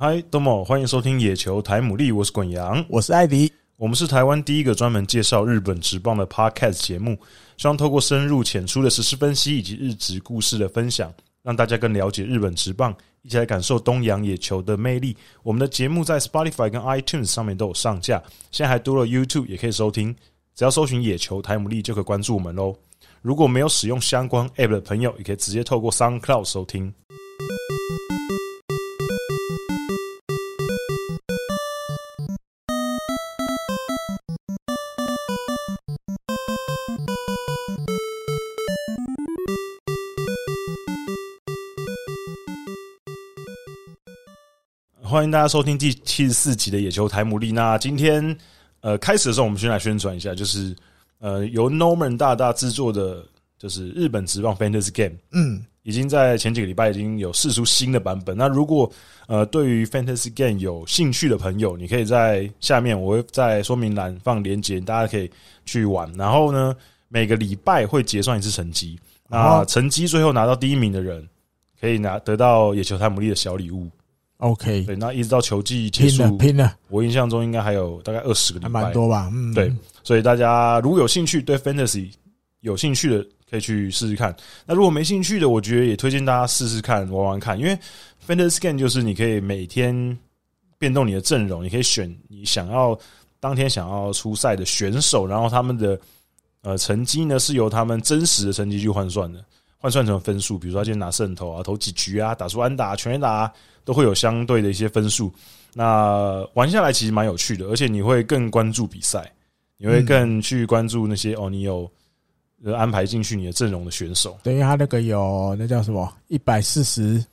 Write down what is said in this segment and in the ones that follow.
嗨，东某欢迎收听野球台姆利，我是滚羊，我是艾迪，我们是台湾第一个专门介绍日本职棒的 Podcast 节目，希望透过深入浅出的时事分析以及日职故事的分享，让大家更了解日本职棒，一起来感受东洋野球的魅力。我们的节目在 Spotify 跟 iTunes 上面都有上架，现在还多了 YouTube 也可以收听，只要搜寻野球台姆利就可以关注我们喽。如果没有使用相关 App 的朋友，也可以直接透过 SoundCloud 收听。欢迎大家收听第七十四集的野球台姆利。那今天呃开始的时候，我们先来宣传一下，就是呃由 Norman 大大制作的，就是日本职棒 Fantasy Game，嗯，已经在前几个礼拜已经有试出新的版本。那如果呃对于 Fantasy Game 有兴趣的朋友，你可以在下面我会在说明栏放链接，大家可以去玩。然后呢，每个礼拜会结算一次成绩，那成绩最后拿到第一名的人，可以拿得到野球台姆利的小礼物。OK，对，那一直到球季结束，拼了，拼了！我印象中应该还有大概二十个礼拜，还蛮多吧？嗯，对，所以大家如果有兴趣，对 Fantasy 有兴趣的，可以去试试看。那如果没兴趣的，我觉得也推荐大家试试看，玩玩看。因为 Fantasy 就是你可以每天变动你的阵容，你可以选你想要当天想要出赛的选手，然后他们的呃成绩呢是由他们真实的成绩去换算的。换算成分数，比如说他今天拿胜投啊，投几局啊，打出安打、全垒打，都会有相对的一些分数。那玩下来其实蛮有趣的，而且你会更关注比赛，你会更去关注那些、嗯、哦，你有安排进去你的阵容的选手。等于他那个有那叫什么一百四十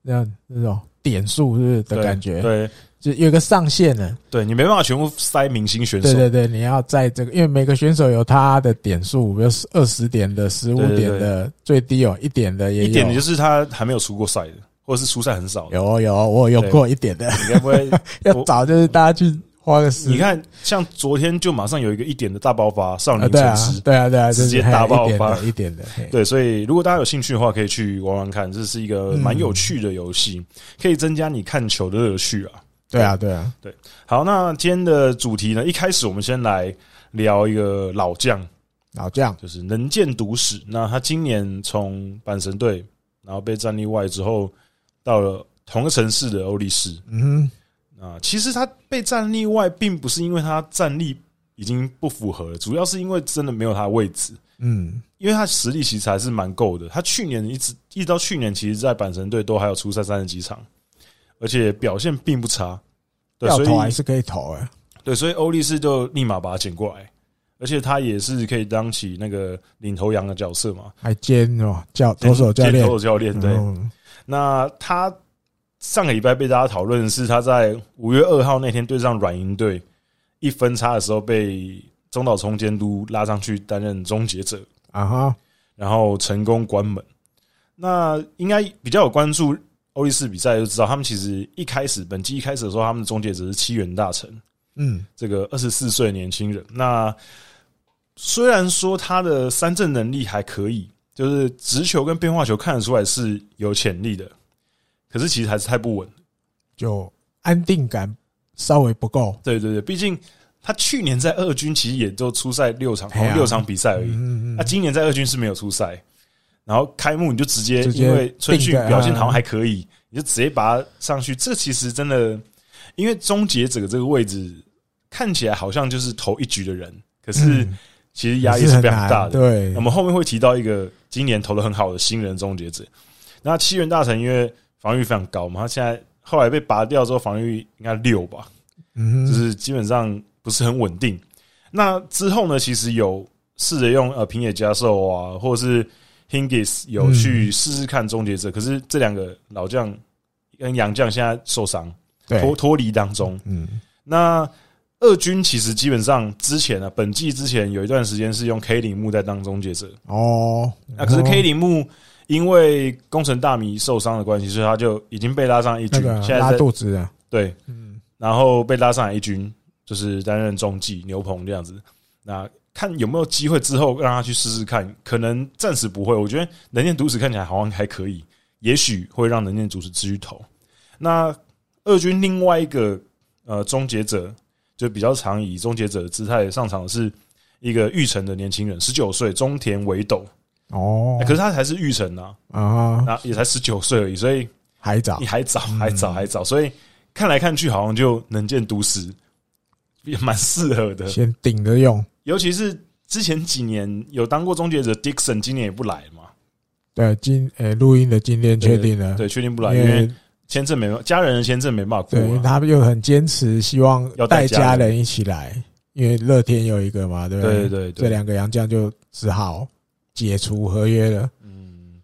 那样那种点数是不是的感觉？对。对就有个上限的，对，你没办法全部塞明星选手。对对对，你要在这个，因为每个选手有他的点数，比如二十点的、十五点的，最低有一点的也有。一点的就是他还没有出过赛的，或者是出赛很少的。有有，我有过一点的。你该不会 要找，就是大家去花个时。你看，像昨天就马上有一个一点的大爆发，少年城市，对啊对啊，直接大爆发一点的。对，所以如果大家有兴趣的话，可以去玩玩看，这是一个蛮有趣的游戏，可以增加你看球的乐趣啊。对啊，对啊，对。好，那今天的主题呢？一开始我们先来聊一个老将，老将就是能见毒史。那他今年从阪神队，然后被战力外之后，到了同个城市的欧力士。嗯，啊，其实他被战力外，并不是因为他战力已经不符合了，主要是因为真的没有他的位置。嗯，因为他实力其实还是蛮够的。他去年一直一直到去年，其实，在阪神队都还有出赛三十几场。而且表现并不差，对，要投还是可以投哎。对，所以欧力士就立马把他捡过来，而且他也是可以当起那个领头羊的角色嘛，还兼哦教投手教练，投手教练。对，那他上个礼拜被大家讨论是他在五月二号那天对上软银队一分差的时候被中岛聪监督拉上去担任终结者啊哈，然后成功关门。那应该比较有关注。欧力士比赛就知道，他们其实一开始本季一开始的时候，他们的终结者是七原大成，嗯，这个二十四岁的年轻人。那虽然说他的三振能力还可以，就是直球跟变化球看得出来是有潜力的，可是其实还是太不稳，就安定感稍微不够。对对对，毕竟他去年在二军其实也就出赛六场，六场比赛而已。他今年在二军是没有出赛。然后开幕你就直接，因为春训表现好像还可以，你就直接把他上去。这其实真的，因为终结者这个位置看起来好像就是投一局的人，可是其实压力是非常大的。对，我们后面会提到一个今年投的很好的新人终结者。那七元大成因为防御非常高嘛，他现在后来被拔掉之后防御应该六吧，嗯，就是基本上不是很稳定。那之后呢，其实有试着用呃平野佳寿啊，或者是。Hingis 有去试试看终结者，嗯、可是这两个老将跟洋将现在受伤，脱脱离当中。嗯，那二军其实基本上之前呢、啊，本季之前有一段时间是用 K 铃木在当终结者。哦，那可是 K 铃木因为工程大米受伤的关系，所以他就已经被拉上一军，现在拉肚子啊。对，嗯，然后被拉上来一军，就是担任中继牛棚这样子。那看有没有机会之后让他去试试看，可能暂时不会。我觉得能见笃史看起来好像还可以，也许会让能见笃史继续投。那二军另外一个呃终结者，就比较常以终结者的姿态上场的是一个玉成的年轻人，十九岁中田唯斗。哦，可是他才是玉成啊，啊，那也才十九岁而已，所以还早，你还早，还早，还早，所以看来看去好像就能见独实，也蛮适合的，先顶着用。尤其是之前几年有当过终结者，Dixon 今年也不来嘛。对，今诶录音的今天确定了，对，确定不来，因为签证没家人的签证没办法过。对，他们又很坚持，希望要带家人一起来，因为乐天有一个嘛，对不对？对对，这两个洋将就只好。解除合约了，嗯，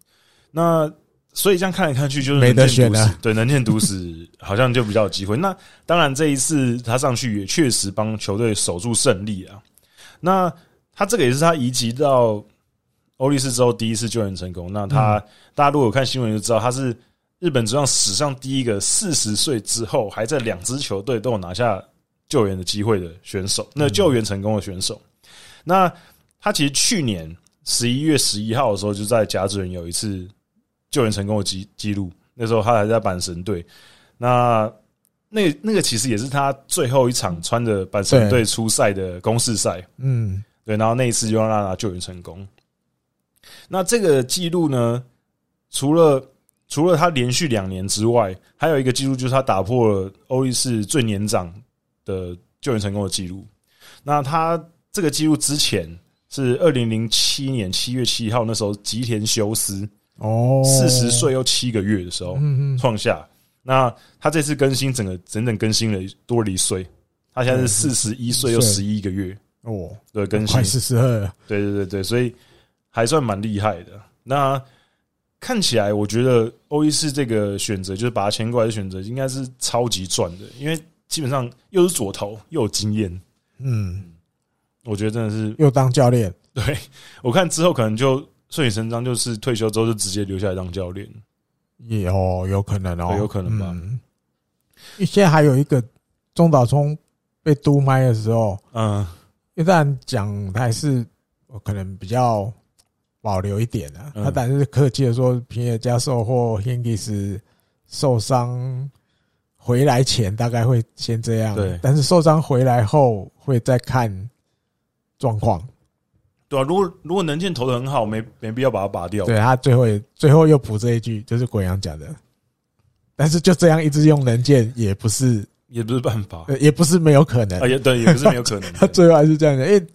那所以这样看来看去就是没得选了。对，能见独死 好像就比较有机会。那当然这一次他上去也确实帮球队守住胜利啊。那他这个也是他移籍到欧力士之后第一次救援成功。那他、嗯、大家如果有看新闻就知道，他是日本职棒史上第一个四十岁之后还在两支球队都有拿下救援的机会的选手。那救援成功的选手，那他其实去年。十一月十一号的时候，就在甲子园有一次救援成功的记记录。那时候他还在阪神队，那那那个其实也是他最后一场穿着阪神队出赛的公式赛。嗯，对。然后那一次就让他拿救援成功。那这个记录呢，除了除了他连续两年之外，还有一个记录就是他打破了欧力士最年长的救援成功的记录。那他这个记录之前。是二零零七年七月七号，那时候吉田修斯哦，四十岁又七个月的时候创下。那他这次更新，整个整整更新了多了一岁，他现在是四十一岁又十一个月。哦，对，更新。快四十二。了，对对对对，所以还算蛮厉害的。那看起来，我觉得欧伊士这个选择，就是把他签过来的选择，应该是超级赚的，因为基本上又是左投又有经验，嗯。我觉得真的是又当教练，对，我看之后可能就顺理成章，就是退休之后就直接留下来当教练，也哦，有可能哦，有可能吧。嗯，现在还有一个中岛聪被督麦的时候，嗯，一旦讲还是我可能比较保留一点的，他但是客气的说，平野加寿或 Hingis 受伤回来前大概会先这样，对，但是受伤回来后会再看。状况，对啊，如果如果能见投的很好，没没必要把它拔掉。对，他最后也最后又补这一句，就是国阳讲的。但是就这样一直用能见，也不是也不是办法，也不是没有可能。啊，也对，也不是没有可能。他最后还是这样的，因为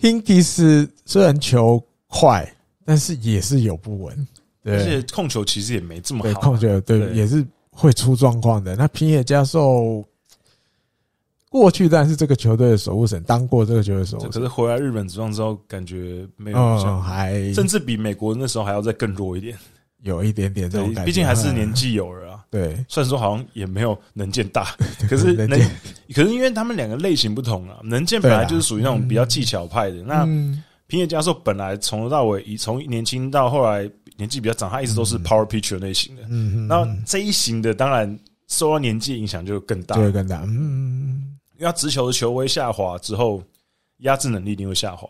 Hingis 虽然球快，但是也是有不稳，而且控球其实也没这么好。对，控球对，对也是会出状况的。那平野加寿。过去但是这个球队的守护神，当过这个球队守护神，可是回来日本职棒之后，感觉没有像，还甚至比美国那时候还要再更弱一点，有一点点这种感觉。毕竟还是年纪有了啊。对，虽然说好像也没有能见大，可是能，可是因为他们两个类型不同啊。能见本来就是属于那种比较技巧派的，那平野加寿本来从头到尾，以从年轻到后来年纪比较长，他一直都是 power pitcher 类型的。嗯嗯。然后这一型的当然受到年纪影响就更大，就会更大。嗯。因为他直球的球威下滑之后，压制能力一定会下滑。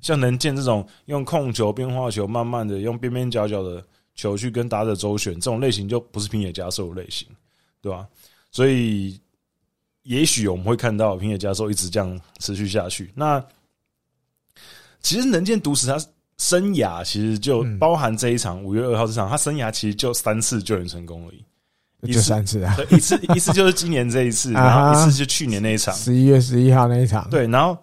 像能见这种用控球、变化球，慢慢的用边边角角的球去跟打者周旋，这种类型就不是平野加寿的类型，对吧？所以，也许我们会看到平野加寿一直这样持续下去。那其实能见独死，他生涯其实就包含这一场五月二号这场，他生涯其实就三次救援成功而已。一次三次啊，一次一次就是今年这一次，然后一次就去年那一场，十一月十一号那一场。对，然后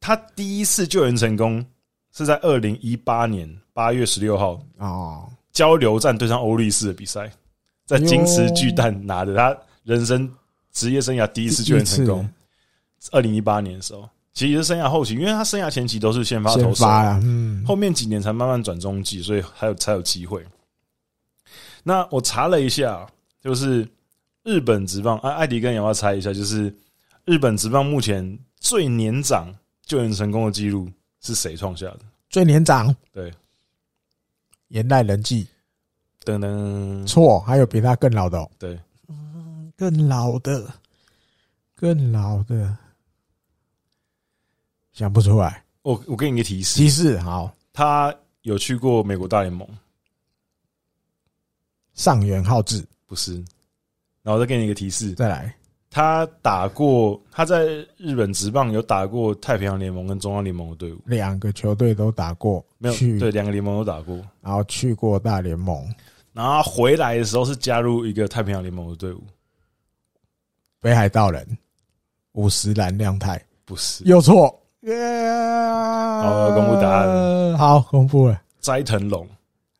他第一次救援成功是在二零一八年八月十六号哦，交流战对上欧力士的比赛，在金池巨蛋拿的他人生职业生涯第一次救援成功。二零一八年的时候，其实也是生涯后期，因为他生涯前期都是先发投手，嗯，后面几年才慢慢转中继，所以还有才有机会。那我查了一下。就是日本职棒，啊艾迪跟要不要猜一下？就是日本职棒目前最年长救援成功的记录是谁创下的？最年长？对，岩濑人纪。等等，错，还有比他更老的哦。对，嗯，更老的，更老的，想不出来。我我给你一个提示，提示好，他有去过美国大联盟。上元浩志。不是，然后再给你一个提示，再来。他打过，他在日本职棒有打过太平洋联盟跟中央联盟的队伍，两个球队都打过，没有去对两个联盟都打过，然后去过大联盟，然后回来的时候是加入一个太平洋联盟的队伍，北海道人，五十岚亮太。不是，有错，耶好，公布答案，好，公布了，斋藤龙。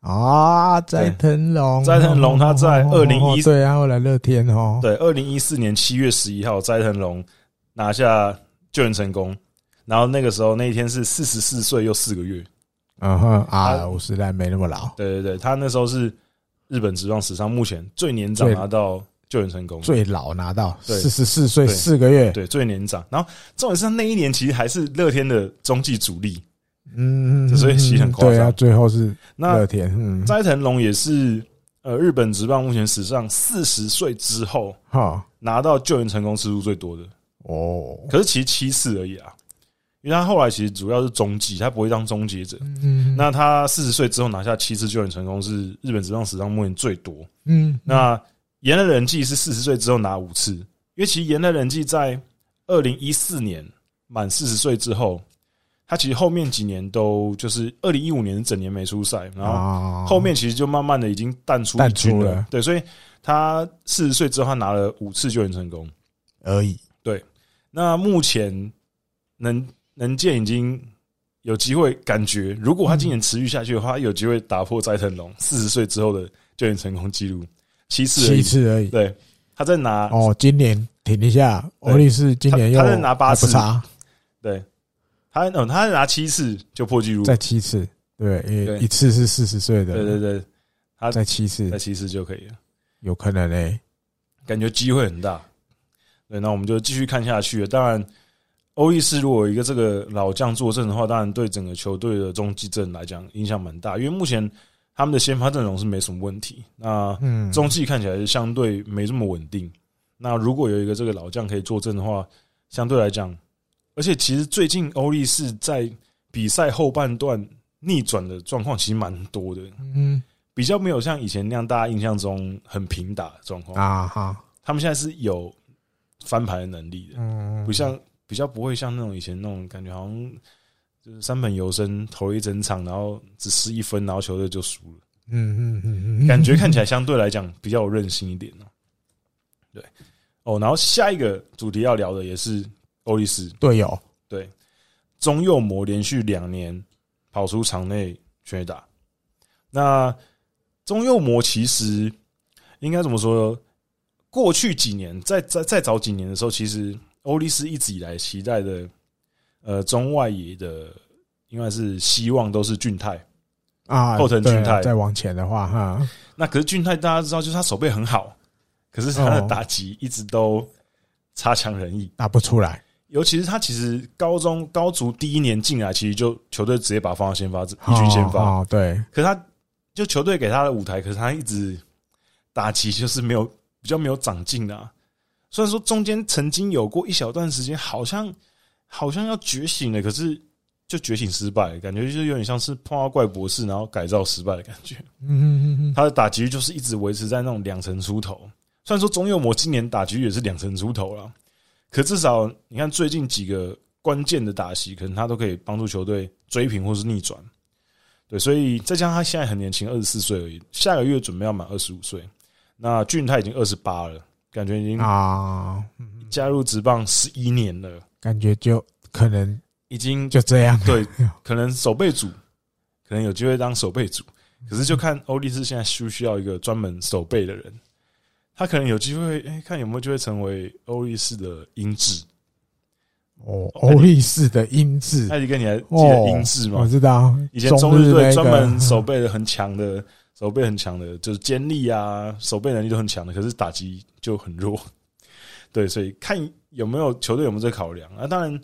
啊，斋藤龙，斋藤龙他在二零一对啊，后来乐天哦，对，二零一四年七月十一号，斋藤龙拿下救援成功，然后那个时候那一天是四十四岁又四个月，嗯哼啊，我实在没那么老，对对对，他那时候是日本职棒史上目前最年长拿到救援成功，最老拿到四十四岁四个月，对，最年长，然后重点是他那一年其实还是乐天的中继主力。嗯，所以其实很夸张。对啊，最后是乐天。嗯，斋藤龙也是呃，日本职棒目前史上四十岁之后哈拿到救援成功次数最多的哦。可是其实七次而已啊，因为他后来其实主要是中继，他不会当终结者。嗯，那他四十岁之后拿下七次救援成功是日本职棒史上目前最多。嗯，那岩田仁纪是四十岁之后拿五次，因为其实岩田仁纪在二零一四年满四十岁之后。他其实后面几年都就是二零一五年整年没出赛，然后后面其实就慢慢的已经淡出淡出了。对，所以他四十岁之后，他拿了五次救援成功。而已。对，那目前能能见已经有机会，感觉如果他今年持续下去的话，有机会打破斋藤龙四十岁之后的救援成功记录，七次七次而已。对，他在拿哦，今年停一下，欧力士今年又他在拿八次，对。他嗯，他拿七次就破纪录，在七次，对，因为一次是四十岁的，对对对，他在七次，在七次就可以了，有可能诶，感觉机会很大。对，那我们就继续看下去。当然，欧力斯如果一个这个老将坐镇的话，当然对整个球队的中继阵来讲影响蛮大，因为目前他们的先发阵容是没什么问题，那嗯，中继看起来是相对没这么稳定。那如果有一个这个老将可以坐镇的话，相对来讲。而且其实最近欧力士在比赛后半段逆转的状况其实蛮多的，嗯，比较没有像以前那样大家印象中很平打的状况啊哈。他们现在是有翻盘的能力的，嗯，不像比较不会像那种以前那种感觉，好像就是三本游生投一整场，然后只失一分，然后球队就输了，嗯嗯嗯，感觉看起来相对来讲比较有韧性一点哦。对，哦，然后下一个主题要聊的也是。欧力士队友对中右魔连续两年跑出场内全垒打。那中右魔其实应该怎么说？过去几年，在在再早几年的时候，其实欧力士一直以来期待的呃中外野的，应该是希望都是俊泰啊，后藤俊泰。再往前的话，哈，那可是俊泰大家知道，就是他手背很好，可是他的打击一直都差强人意，打不出来。尤其是他其实高中高足第一年进来，其实就球队直接把他放到先发，一军先发。哦，对。可是他就球队给他的舞台，可是他一直打击就是没有比较没有长进的。虽然说中间曾经有过一小段时间，好像好像要觉醒了，可是就觉醒失败，感觉就是有点像是碰到怪博士，然后改造失败的感觉。嗯嗯嗯，他的打击就是一直维持在那种两成出头。虽然说中右魔今年打击也是两成出头了。可至少你看最近几个关键的打席，可能他都可以帮助球队追平或是逆转。对，所以再加上他现在很年轻，二十四岁而已，下个月准备要满二十五岁。那俊泰已经二十八了，感觉已经啊加入职棒十一年了，感觉就可能已经就这样。对，可能守备组可能有机会当守备组，可是就看欧力士现在需不需要一个专门守备的人。他可能有机会，哎，看有没有机会成为欧力士的音质。哦，欧力士的音质，艾迪哥，你还记得音质吗？我知道，以前中日队专门守备的很强的，守备很强的，就是肩力啊，守备能力都很强的，可是打击就很弱。对，所以看有没有球队有没有这考量啊？当然，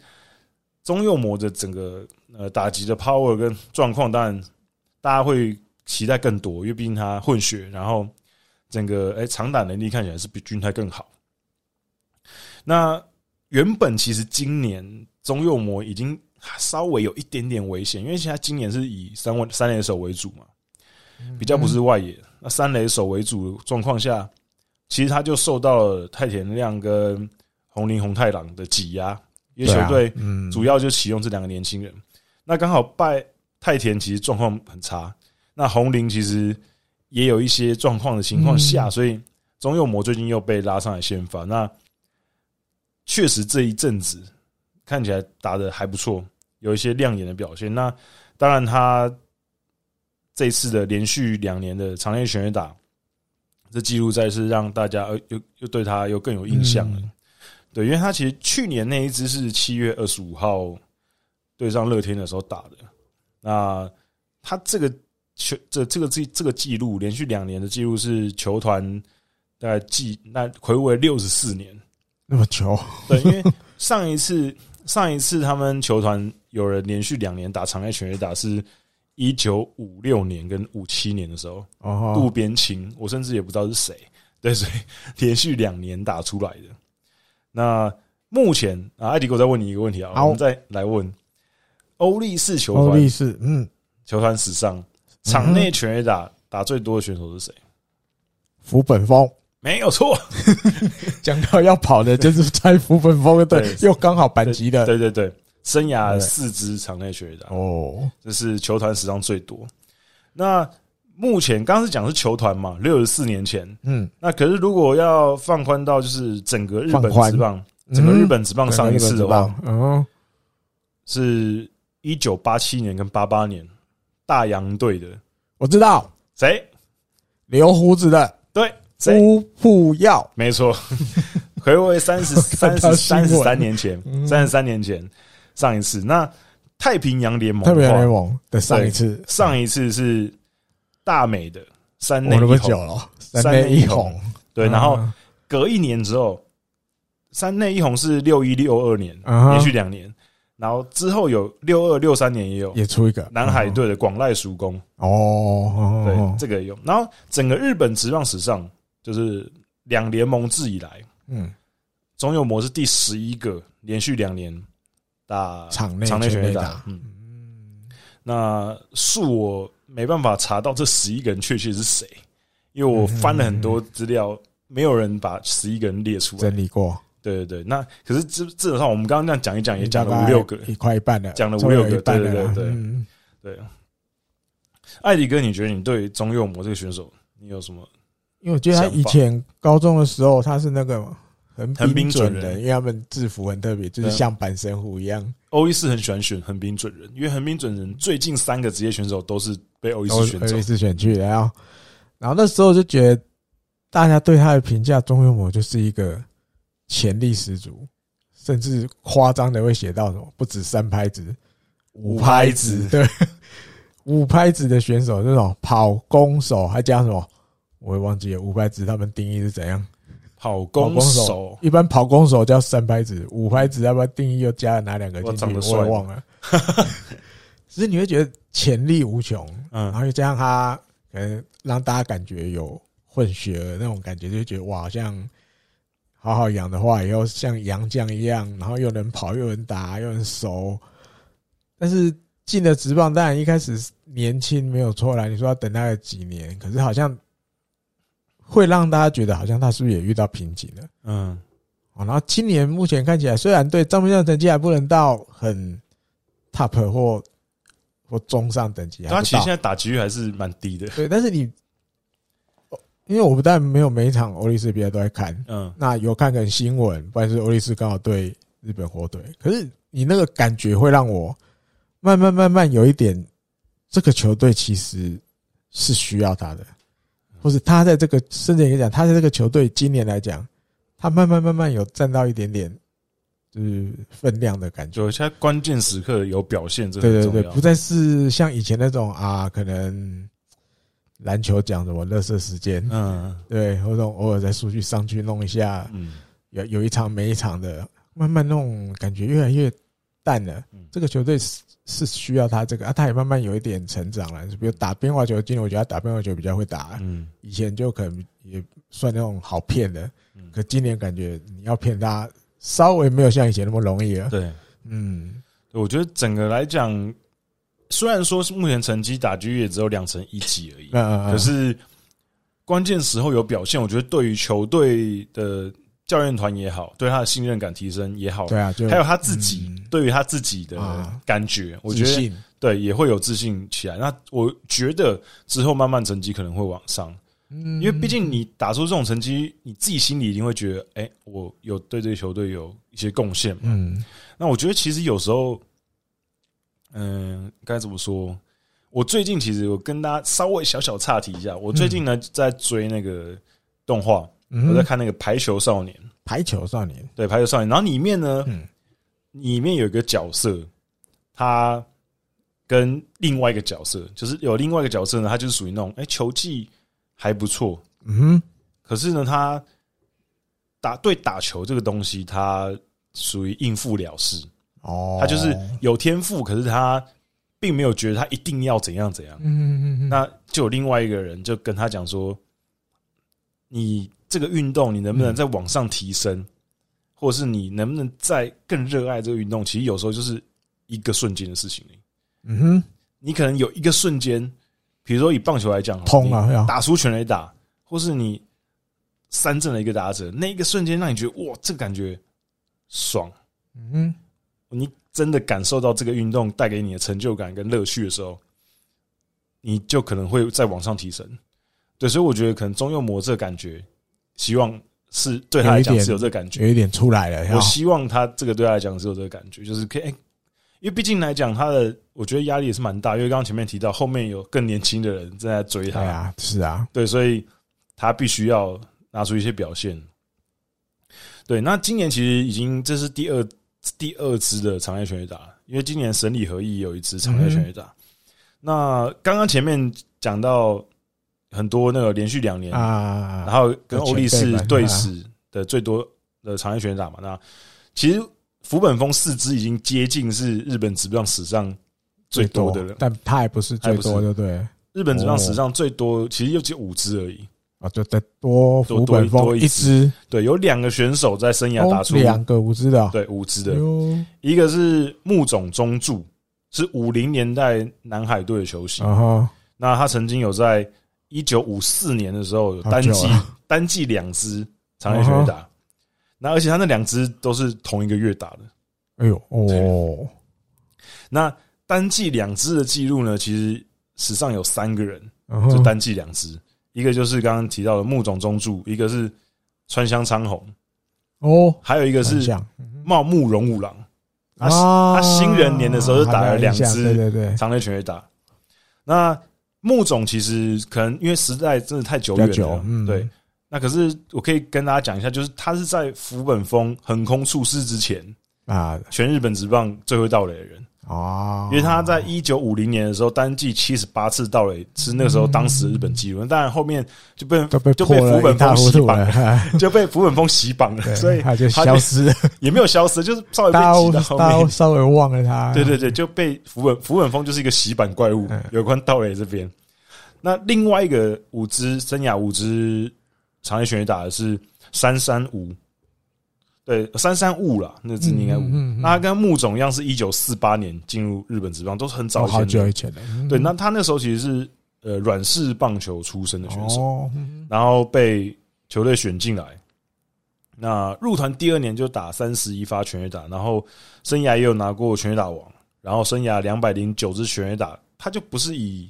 中右魔的整个呃打击的 power 跟状况，当然大家会期待更多，因为毕竟他混血，然后。整个哎，长打能力看起来是比俊泰更好。那原本其实今年中右模已经稍微有一点点危险，因为现在今年是以三位三垒手为主嘛，比较不是外野。那三垒手为主状况下，其实他就受到了太田亮跟红林红太郎的挤压，因为球队主要就启用这两个年轻人。那刚好拜太田其实状况很差，那红林其实也有一些状况的情况下，所以中右魔最近又被拉上来先发。那确实这一阵子看起来打的还不错，有一些亮眼的表现。那当然他这次的连续两年的长内全垒打，这记录再是让大家又又对他又更有印象了。对，因为他其实去年那一支是七月二十五号对上乐天的时候打的。那他这个球这这个这这个记录连续两年的记录是球团大概记那魁违六十四年。那么久，对，因为上一次上一次他们球团有人连续两年打长内全垒打是一九五六年跟五七年的时候，哦，渡边晴，我甚至也不知道是谁，对，所以 连续两年打出来的。那目前啊，艾迪哥再问你一个问题啊，我们再来问欧力士球团，欧力士，嗯，球团史上场内全垒打打最多的选手是谁？福本丰。没有错，讲到要跑的就是在福本丰的队，又刚好板级的，对对对，生涯四支场内全垒打哦，这是球团史上最多。那目前刚刚是讲的是球团嘛，六十四年前，嗯，那可是如果要放宽到就是整个日本职棒，整个日本职棒上一次的话，嗯，是一九八七年跟八八年大洋队的，我知道。谁，留胡子的，对。夫妇要没错，回味三十 三十三十三年前，三十三年前上一次。那太平洋联盟，太平洋联盟的上一次，上一次是大美的三内一红，三内一红。对，然后隔一年之后，三内一红是六一六二年，连续两年。然后之后有六二六三年也有，也出一个。南海队的广濑熟公哦，对，这个也有。然后整个日本职棒史上。就是两联盟制以来，嗯，中右魔是第十一个连续两年打场内场内全垒打，嗯，那恕我没办法查到这十一个人确切是谁，因为我翻了很多资料，没有人把十一个人列出来。整理过。对对对，那可是至至少我们刚刚这样讲一讲，也讲了五六个，一块一半的，讲了五六个，对对对对对。艾迪哥，你觉得你对中右魔这个选手，你有什么？因为我觉得他以前高中的时候，他是那个横滨准人，因为他们制服很特别，就是像阪神虎一样。欧力士很喜欢选横滨准人，因为横滨准人最近三个职业选手都是被欧力士选走，欧力士选去的。然后，然后那时候就觉得大家对他的评价，中右魔就是一个潜力十足，甚至夸张的会写到什么不止三拍子，五拍子，对，五拍子的选手，那种跑攻手还加什么？我也忘记了五拍子他们定义是怎样？跑攻手一般跑攻手叫三拍子，五拍子要不要定义又加了哪两个进去？我也忘了。只是你会觉得潜力无穷，嗯，然后又加上他可能让大家感觉有混血儿那种感觉，就觉得哇，好像好好养的话，以后像杨绛一样，然后又能跑又能打又能熟。但是进了职棒，当然一开始年轻没有错啦。你说要等大概几年，可是好像。会让大家觉得好像他是不是也遇到瓶颈了？嗯，然后今年目前看起来，虽然对账面上成绩还不能到很 top 或或中上等级，他其实现在打击率还是蛮低的。对，但是你，因为我不但没有每一场欧力士比赛都在看，嗯，那有看看新闻，不然是欧力士刚好对日本火腿，可是你那个感觉会让我慢慢慢慢有一点，这个球队其实是需要他的。或是他在这个，甚至也讲，他在这个球队今年来讲，他慢慢慢慢有占到一点点，就是分量的感觉。就现在关键时刻有表现，这对对对，不再是像以前那种啊，可能篮球讲什么乐色时间，嗯，对，或者偶尔在数据上去弄一下，嗯，有有一场没一场的，慢慢弄感觉越来越淡了。这个球队是。是需要他这个啊，他也慢慢有一点成长了。比如打变化球，今年我觉得他打变化球比较会打。嗯，以前就可能也算那种好骗的，可今年感觉你要骗他，稍微没有像以前那么容易了。对，嗯，我觉得整个来讲，虽然说是目前成绩打击也只有两成一几而已，可是关键时候有表现，我觉得对于球队的教练团也好，对他的信任感提升也好，对啊，还有他自己、嗯、对于他自己的感觉，啊、我觉得对也会有自信起来。那我觉得之后慢慢成绩可能会往上，嗯，因为毕竟你打出这种成绩，你自己心里一定会觉得，哎，我有对这个球队有一些贡献嘛。嗯，那我觉得其实有时候，嗯、呃，该怎么说？我最近其实我跟大家稍微小小岔题一下，我最近呢在追那个动画，我在看那个《排球少年》。排球少年，对《排球少年》，然后里面呢，里面有一个角色，他跟另外一个角色，就是有另外一个角色呢，他就是属于那种哎球技还不错，嗯，可是呢，他打对打球这个东西，他属于应付了事哦，他就是有天赋，可是他。并没有觉得他一定要怎样怎样，嗯嗯嗯，那就有另外一个人就跟他讲说：“你这个运动，你能不能再往上提升，或者是你能不能再更热爱这个运动？其实有时候就是一个瞬间的事情。嗯哼，你可能有一个瞬间，比如说以棒球来讲，通了，打出全垒打，或是你三振了一个打者，那一个瞬间让你觉得哇，这个感觉爽。嗯哼，你。真的感受到这个运动带给你的成就感跟乐趣的时候，你就可能会再往上提升。对，所以我觉得可能中右模这个感觉，希望是对他来讲是有这个感觉，有一点出来了。我希望他这个对他来讲是有这个感觉，就是可以，因为毕竟来讲他的，我觉得压力也是蛮大，因为刚刚前面提到后面有更年轻的人正在追他。对啊，是啊，对，所以他必须要拿出一些表现。对，那今年其实已经这是第二。第二支的长野全垒打，因为今年神里合一有一支长野全垒打。那刚刚前面讲到很多那个连续两年啊，然后跟欧力士对死的最多的长野全垒打嘛。那其实福本丰四支已经接近是日本职棒史上最多的了，但他还不是最多，对不对？日本职棒史上最多其实就只有五支而已。啊，就再多福本丰一支，对，有两个选手在生涯打出两个五支的，对，五支的，一个是木冢中柱，是五零年代南海队的球星，那他曾经有在一九五四年的时候有单季 单季两支长野全垒打，那而且他那两支都是同一个月打的，哎呦哦，那单季两支的记录呢，其实史上有三个人就单季两支。一个就是刚刚提到的木冢中柱，一个是川香昌弘，哦，还有一个是茂木荣五郎。他他新人年的时候就打了两支，对对对，长野全垒打。那木总其实可能因为时代真的太久远了，对。那可是我可以跟大家讲一下，就是他是在福本丰横空出世之前啊，全日本职棒最会盗垒的人。哦，因为他在一九五零年的时候，单季七十八次盗垒是那个时候当时日本纪录，当然后面就被 就被福本丰洗榜了，就被福本丰洗榜了，所以他就消失了，也没有消失，就是稍微被挤到后面，稍微忘了他。对对对，就被福本福本丰就是一个洗版怪物。有关盗垒这边，那另外一个五支生涯五支长野全垒打的是三三五。对，三三悟了，那字应该悟。那他跟木总一样，是一九四八年进入日本职棒，都是很早好久以前的。对，那他那时候其实是呃软式棒球出身的选手，然后被球队选进来。那入团第二年就打三十一发全垒打，然后生涯也有拿过全垒打王，然后生涯两百零九支全垒打，他就不是以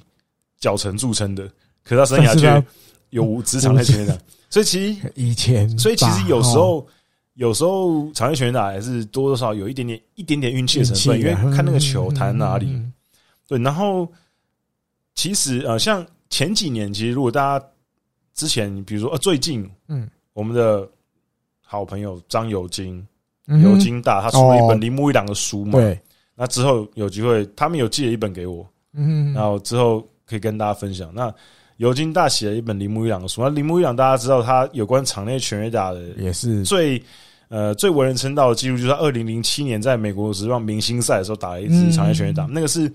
脚程著称的，可是他生涯却有五支长的全垒打，所以其实以前，所以其实有时候。有时候长野全垒打还是多多少少有一点点一点点运气的成分，因为看那个球弹哪里。对，然后其实呃，像前几年，其实如果大家之前，比如说呃，最近，嗯，我们的好朋友张友金，友金大，他出了一本铃木一朗的书嘛，对，那之后有机会，他们有寄了一本给我，嗯，然后之后可以跟大家分享。那尤金大写了一本铃木一朗的书，那铃木一朗大家知道他有关场内全垒打的也是。最呃最为人称道的记录，就是他二零零七年在美国职棒明星赛的时候打了一支场内全垒打，那个是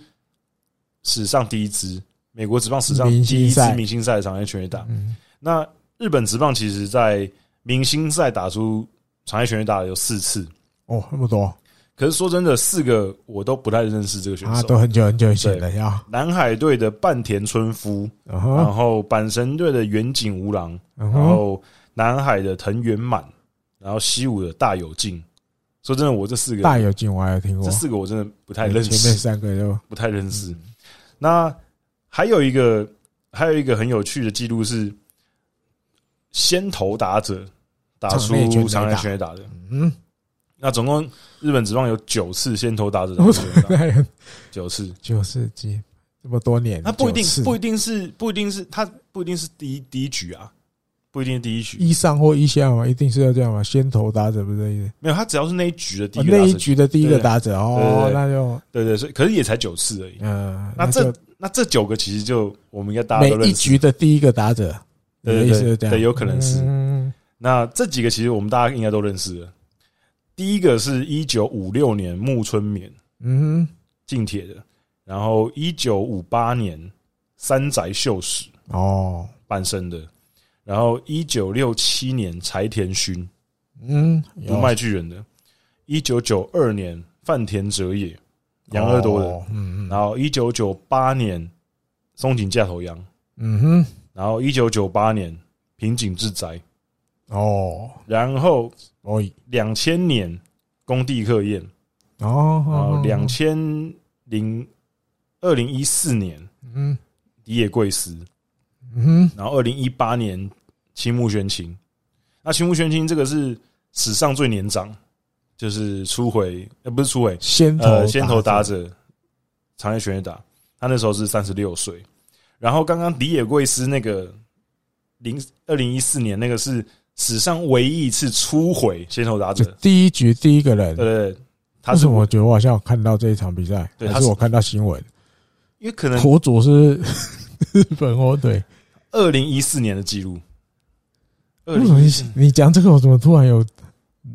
史上第一支美国职棒史上第一支明星赛的场内全垒打。那日本职棒其实在明星赛打出场内全垒打有四次。哦，那么多。可是说真的，四个我都不太认识这个选手，啊、都很久很久以前了呀。南海队的半田春夫，然后阪神队的远景吾郎，然后南海的藤原满，然后西武的大友进。说真的，我这四个大友进我还有听过，这四个我真的不太认识。前面三个就不太认识。那还有一个，还有一个很有趣的记录是，先头打者打出长安全垒打的，嗯。那总共日本职棒有九次先头打者的九次九次几这么多年，那不一定不一定是不一定是他不一定是第一第一局啊，不一定是第一局一上或一下嘛，一定是要这样嘛？先头打者不是意思？没有，他只要是那一局的第一个，那一局的第一个打者哦，那就对对，所以可是也才九次而已。嗯，那这那这九个其实就我们应该大家都。每一局的第一个打者，对对对，有可能是。那这几个其实我们大家应该都认识了。第一个是一九五六年木村勉，嗯哼，近铁的，然后一九五八年三宅秀史哦，半生的，然后一九六七年柴田勋，嗯，不卖巨人的，一九九二年饭田哲也，养乐多的，嗯嗯，然后一九九八年松井架头羊，嗯哼，然后一九九八年平井志哉。哦，然后哦，两千年工地客宴。哦，然后两千零二零一四年嗯，荻野贵司。嗯，然后二零一八年青木玄清，那青木玄清这个是史上最年长，就是初回呃不是初回先头呃先头打者长野全垒打，他那时候是三十六岁，然后刚刚荻野贵司那个零二零一四年那个是。史上唯一一次初回先头打者，第一局第一个人，对对，他是我觉得我好像有看到这一场比赛，对，还是我看到新闻，因为可能火主是 日本火腿，二零一四年的记录。为什么你讲这个，我怎么突然有？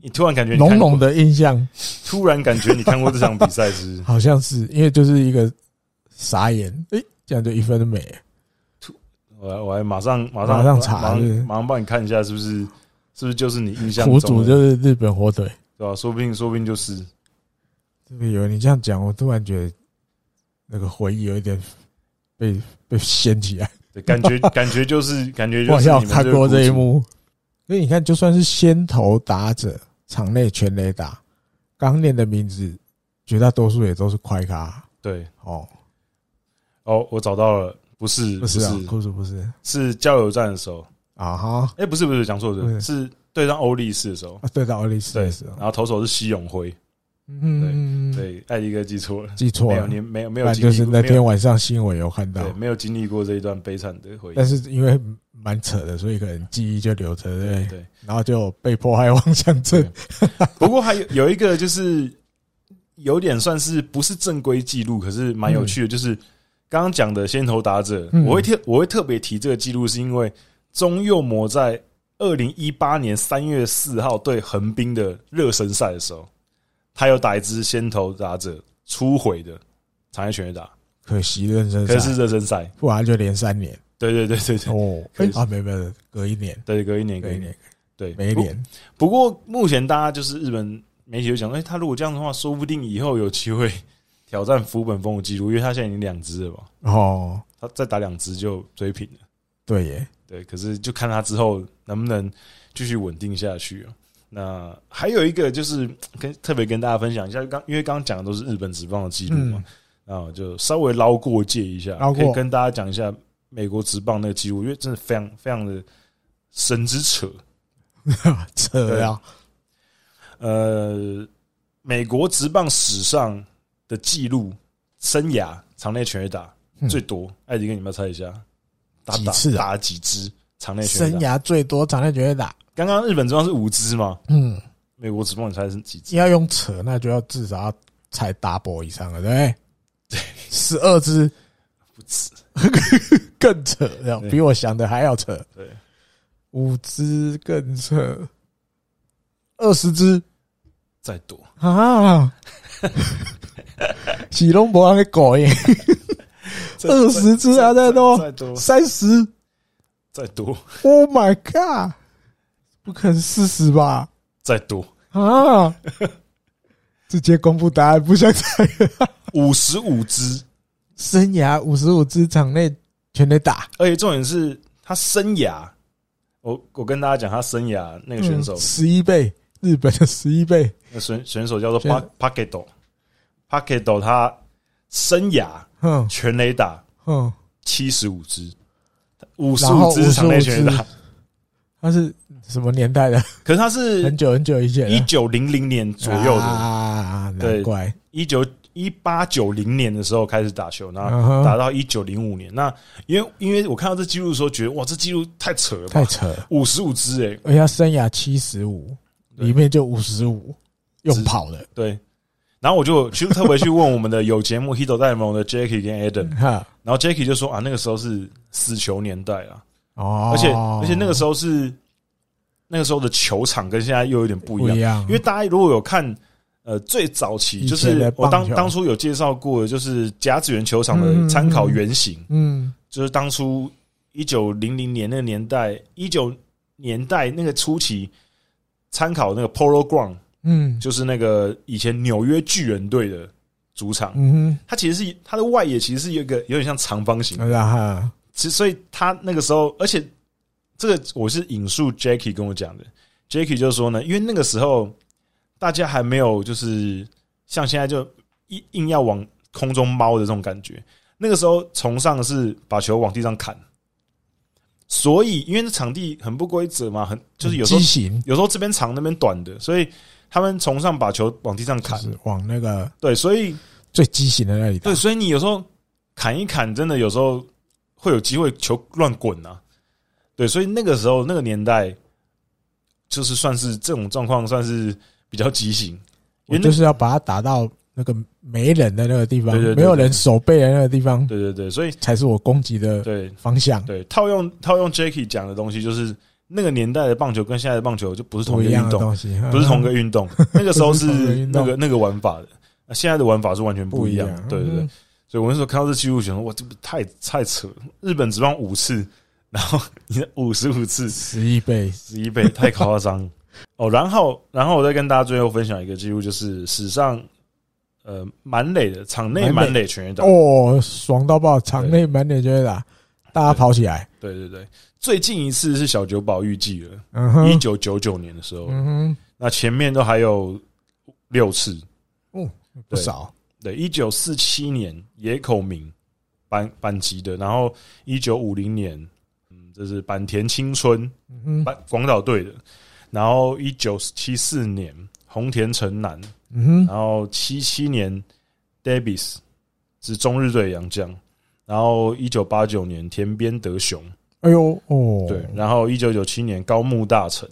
你突然感觉浓浓的印象，突然感觉你看过这场比赛是？好像是，因为就是一个傻眼，诶，这样就一分都没。我来，我来，马上，马上，马上查，马上帮你看一下，是不是，是不是就是你印象中的？苦主就是日本火腿，对吧？说不定，说不定就是。这个有你这样讲，我突然觉得那个回忆有一点被被掀起来，对，感觉 感觉就是感觉就是我看过这一幕。所以你看，就算是先头打者，场内全雷打，刚念的名字，绝大多数也都是快卡。对，哦，哦，我找到了。不是不是不是。不是是。交流战的时候。啊哈！哎，不是不是讲错了，是对上欧力士的时候，对上欧力士的时候，然后投手是西永辉，嗯对对，艾迪哥记错了，记错了，没有你没有没有，就是那天晚上新闻有看到，没有经历过这一段悲惨的回忆，但是因为蛮扯的，所以可能记忆就留着，对。对，然后就被迫害妄想症。不过还有有一个就是有点算是不是正规记录，可是蛮有趣的，就是。刚刚讲的先头打者，我会特我会特别提这个记录，是因为中右魔在二零一八年三月四号对横滨的热身赛的时候，他有打一支先头打者初回的长野全垒打，可惜热身赛，可是热身赛，不然就连三年。对对对对对。哦，啊没有没有，隔一年，对隔一年隔一年，对每一年。不过目前大家就是日本媒体就讲，哎，他如果这样的话，说不定以后有机会。挑战福本丰的记录，因为他现在已经两只了嘛？哦，他再打两只就追平了。对耶，对，可是就看他之后能不能继续稳定下去啊。那还有一个就是跟特别跟大家分享一下，刚因为刚刚讲的都是日本职棒的记录嘛，然后就稍微捞过界一下，可以跟大家讲一下美国职棒那个记录，因为真的非常非常的神之扯，扯呀！呃，美国职棒史上。的记录生涯场内全垒打最多，艾迪哥，你们要猜一下，打几次打几支场内全垒打？生涯最多场内全垒打。刚刚日本职棒是五支吗？嗯，美国职棒你猜是几支？要用扯，那就要至少要猜 double 以上了，对不对？对，十二支不止，更扯，比我想的还要扯。对，五支更扯，二十支再多啊！启龙博还搞耶，二十只啊，再多，三十，再多。Oh my god！不可能四十吧？再多啊！直接公布答案，不想猜。五十五只，生涯五十五只场内全得打，而且重点是他生涯，我我跟大家讲，他生涯那个选手十一倍，日本的十一倍。那选选手叫做帕帕克多，帕克多他生涯全垒打，嗯，七十五支，五十五支场内全垒打。他是什么年代的？可是他是很久很久以前，一九零零年左右的。啊，难怪。一九一八九零年的时候开始打球，然后打到一九零五年。那因为因为我看到这记录的时候，觉得哇，这记录太扯了，太扯。了，五十五支诶，而且他生涯七十五，里面就五十五用跑的。对，然后我就其实特别去问我们的有节目《Hito 大联盟》的 Jacky 跟 Adam，然后 Jacky 就说啊，那个时候是死球年代啊。哦，而且而且那个时候是那个时候的球场跟现在又有点不一样，因为大家如果有看呃最早期就是我当当初有介绍过的，就是甲子园球场的参考原型，嗯，就是当初一九零零年那个年代，一九年代那个初期参考那个 Polo Ground，嗯，就是那个以前纽约巨人队的主场，嗯，它其实是它的外野其实是有一个有点像长方形，其实，所以他那个时候，而且这个我是引述 Jacky 跟我讲的，Jacky 就说呢，因为那个时候大家还没有就是像现在就硬硬要往空中猫的这种感觉，那个时候崇尚是把球往地上砍，所以因为场地很不规则嘛，很就是有时候有时候这边长那边短的，所以他们从上把球往地上砍，往那个对，所以最畸形的那里，对，所以你有时候砍一砍，真的有时候。会有机会球乱滚呐，对，所以那个时候那个年代，就是算是这种状况，算是比较畸形，因为就是要把它打到那个没人的那个地方，没有人守备的那个地方，对对对，所以才是我攻击的对方向。对，套用套用 Jacky 讲的东西，就是那个年代的棒球跟现在的棒球就不是同一个运动，不 是同一个运动。那个时候是那个那个玩法的，那现在的玩法是完全不一样。对对对。所以我那时候看到这记录，觉得哇，这不太太扯了！日本只放五次，然后你五十五次，十一倍，十一倍，太夸张 哦！然后，然后我再跟大家最后分享一个记录，就是史上呃满垒的场内满垒全垒打哦，爽到爆！场内满垒全垒打，大家跑起来！对对对，最近一次是小酒保预计了，一九九九年的时候，嗯哼，那前面都还有六次，哦，不少。对，一九四七年野口明阪阪急的，然后一九五零年，嗯，这是坂田青春，嗯，广岛队的，然后一九七四年红田城南，嗯哼，然后七七年 Davis 是中日队洋将，然后一九八九年田边德雄，哎呦哦，对，然后一九九七年高木大成，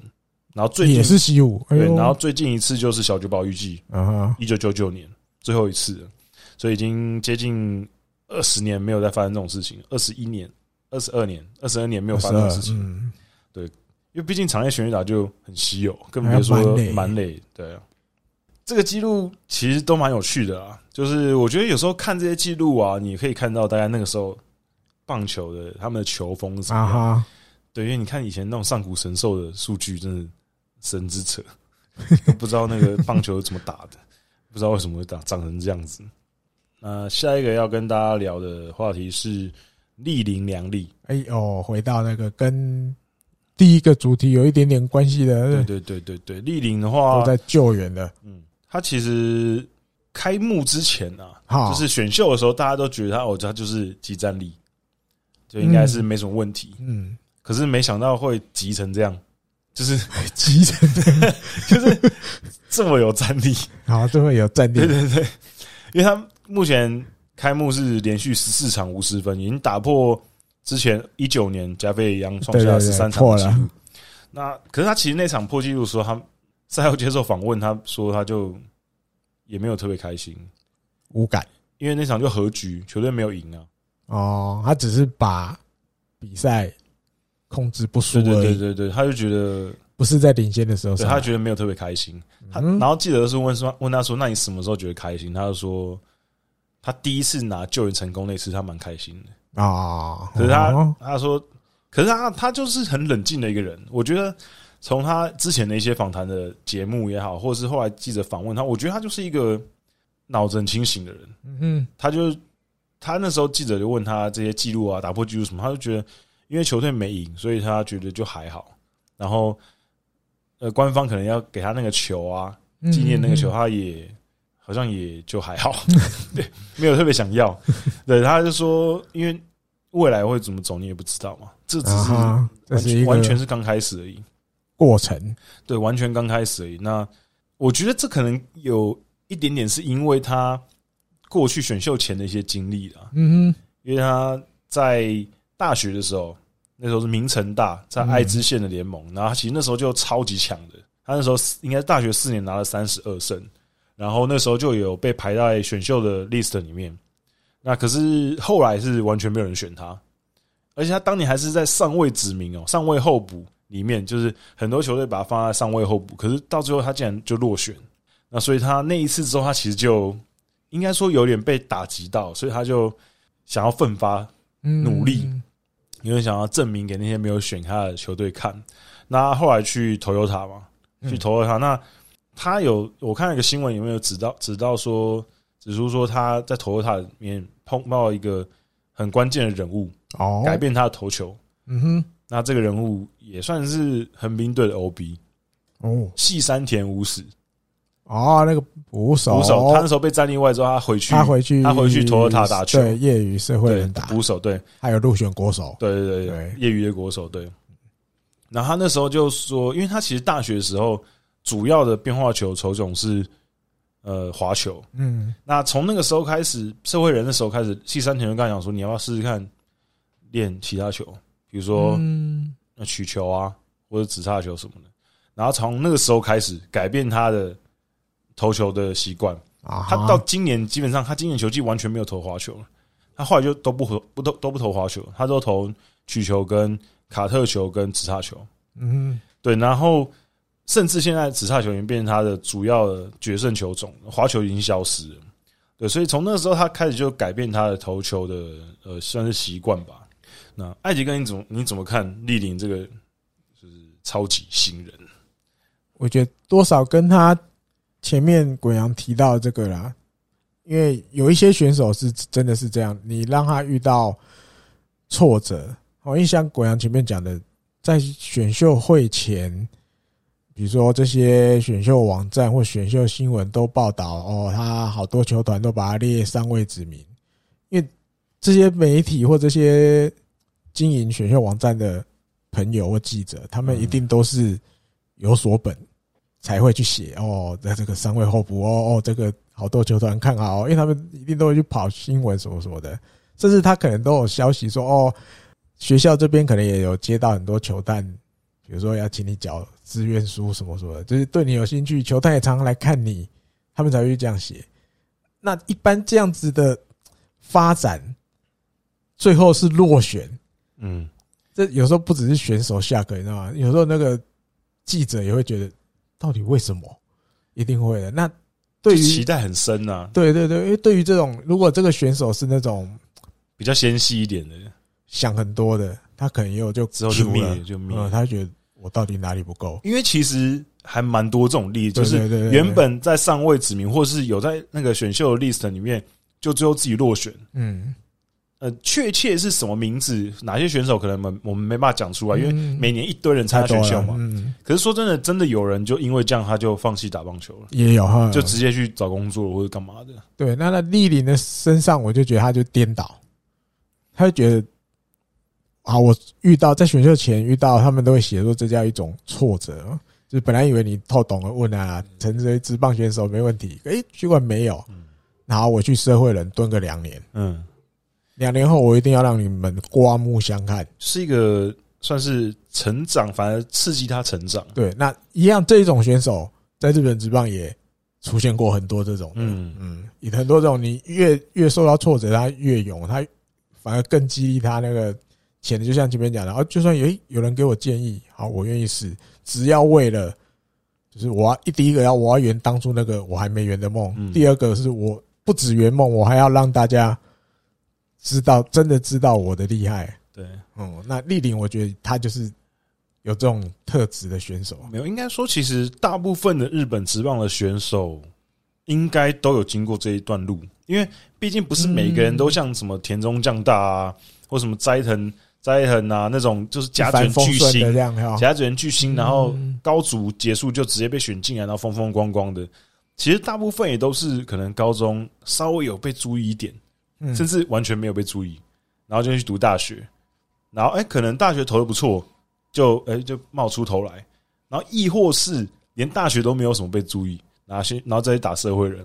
然后最近也是西武，对，然后最近一次就是小久保裕纪，啊，一九九九年。最后一次，所以已经接近二十年没有再发生这种事情，二十一年、二十二年、二十二年没有发生这种事情。嗯，对，因为毕竟场内全垒打就很稀有，更别说蛮累。对啊，这个记录其实都蛮有趣的啊。就是我觉得有时候看这些记录啊，你可以看到大家那个时候棒球的他们的球风是什么样。对，因为你看以前那种上古神兽的数据，真的神之扯，不知道那个棒球是怎么打的。不知道为什么会打长成这样子。那下一个要跟大家聊的话题是栗林良吏。哎呦，回到那个跟第一个主题有一点点关系的。对对对对对，栗林的话都在救援的。嗯，他其实开幕之前啊，就是选秀的时候，大家都觉得他哦，他就是即战力，就应该是没什么问题。嗯，可是没想到会急成这样。就是 急成这样，就是这么有战力，啊，这么有战力，对对对，因为他目前开幕是连续十四场无失分，已经打破之前一九年加菲一样创下十三场的记录。那可是他其实那场破纪录的时候，他赛后接受访问，他说他就也没有特别开心，无感，因为那场就和局，球队没有赢啊。哦，他只是把比赛。控制不输，对对对对对，他就觉得不是在领先的时候，他觉得没有特别开心。他然后记得是问说问他说，那你什么时候觉得开心？他就说他第一次拿救援成功那次，他蛮开心的啊。可是他他说，可是他他就是很冷静的一个人。我觉得从他之前的一些访谈的节目也好，或者是后来记者访问他，我觉得他就是一个脑子很清醒的人。嗯，他就他那时候记者就问他这些记录啊，打破记录什么，他就觉得因为球队没赢，所以他觉得就还好。然后，呃，官方可能要给他那个球啊，纪念那个球，他也好像也就还好，对，没有特别想要。对，他就说，因为未来会怎么走，你也不知道嘛，这只是完全完全是刚开始而已。过程对，完全刚开始而已。那我觉得这可能有一点点是因为他过去选秀前的一些经历了。嗯哼，因为他在大学的时候，那时候是明成大在爱知县的联盟，然后他其实那时候就超级强的。他那时候应该大学四年拿了三十二胜，然后那时候就有被排在选秀的 list 里面。那可是后来是完全没有人选他，而且他当年还是在上位指名哦，上位候补。里面就是很多球队把他放在上位候补，可是到最后他竟然就落选。那所以他那一次之后，他其实就应该说有点被打击到，所以他就想要奋发努力，因为想要证明给那些没有选他的球队看。那后来去 Toyota 嘛，去 Toyota，那他有我看一个新闻有没有指到指到说，指出说他在 Toyota 里面碰到一个很关键的人物，哦，改变他的投球。嗯哼。那这个人物也算是横滨队的 OB 哦，细山田武史哦，那个捕手，捕手，他那时候被战力外之后，他回去，他回去，他回去托塔打球，对，业余社会人打。捕手，对，还有入选国手，对对对对，业余的国手，对。然后他那时候就说，因为他其实大学的时候主要的变化球球种是呃滑球，嗯，那从那个时候开始，社会人的时候开始，细山田就跟他讲说，你要不要试试看练其他球？比如说，那曲球啊，或者直叉球什么的，然后从那个时候开始改变他的投球的习惯。啊他到今年基本上，他今年球季完全没有投滑球了。他后来就都不投，不都都不投滑球，他都投曲球、跟卡特球、跟直叉球。嗯，对。然后甚至现在直叉球已经变成他的主要的决胜球种，滑球已经消失了。对，所以从那个时候他开始就改变他的投球的呃，算是习惯吧。那艾迪哥，你怎么你怎么看丽龄这个就是超级新人？我觉得多少跟他前面鬼阳提到这个啦，因为有一些选手是真的是这样，你让他遇到挫折，好，因为像鬼阳前面讲的，在选秀会前，比如说这些选秀网站或选秀新闻都报道哦，他好多球团都把他列上位指名，因为这些媒体或这些。经营选秀网站的朋友或记者，他们一定都是有所本，才会去写哦，在这个三位候补哦哦，这个好多球团看好，哦因为他们一定都会去跑新闻什么什么的，甚至他可能都有消息说哦，学校这边可能也有接到很多球探，比如说要请你缴志愿书什么什么的，就是对你有兴趣，球探也常常来看你，他们才会这样写。那一般这样子的发展，最后是落选。嗯，这有时候不只是选手下课，你知道吗？有时候那个记者也会觉得，到底为什么？一定会的。那对于期待很深呐、啊。对对对，因为对于这种，如果这个选手是那种比较纤细一点的，想很多的，他可能又就之后就灭就灭、嗯。他觉得我到底哪里不够？因为其实还蛮多这种例子，就是原本在上位指名，或是有在那个选秀的 list 里面，就最后自己落选。嗯。呃，确切是什么名字？哪些选手可能我们我们没办法讲出来，因为每年一堆人参加选秀嘛。嗯。可是说真的，真的有人就因为这样，他就放弃打棒球了。也有哈，就直接去找工作或者干嘛的。对，那那丽玲的身上，我就觉得他就颠倒，他就觉得啊，我遇到在选秀前遇到，他们都会写说这叫一种挫折，就是本来以为你透懂了问啊，成为职棒选手没问题，诶，结果没有。然后我去社会人蹲个两年，嗯。两年后，我一定要让你们刮目相看，是一个算是成长，反而刺激他成长。对，那一样这种选手在日本职棒也出现过很多这种，嗯嗯，有很多这种，你越越受到挫折，他越勇，他反而更激励他那个潜力。就像前面讲的，啊，就算有有人给我建议，好，我愿意试，只要为了就是我要一第一个要我要圆当初那个我还没圆的梦，第二个是我不止圆梦，我还要让大家。知道，真的知道我的厉害。对，嗯，那丽玲，我觉得他就是有这种特质的选手？没有，应该说，其实大部分的日本职棒的选手应该都有经过这一段路，因为毕竟不是每个人都像什么田中将大啊，或什么斋藤斋藤啊那种，就是甲子园巨星，甲子园巨星，然后高卒结束就直接被选进来，然后风风光光的。其实大部分也都是可能高中稍微有被注意一点，甚至完全没有被注意，然后就去读大学，然后哎，可能大学投的不错。就哎、欸，就冒出头来，然后亦或是连大学都没有什么被注意，然后先然后再去打社会人，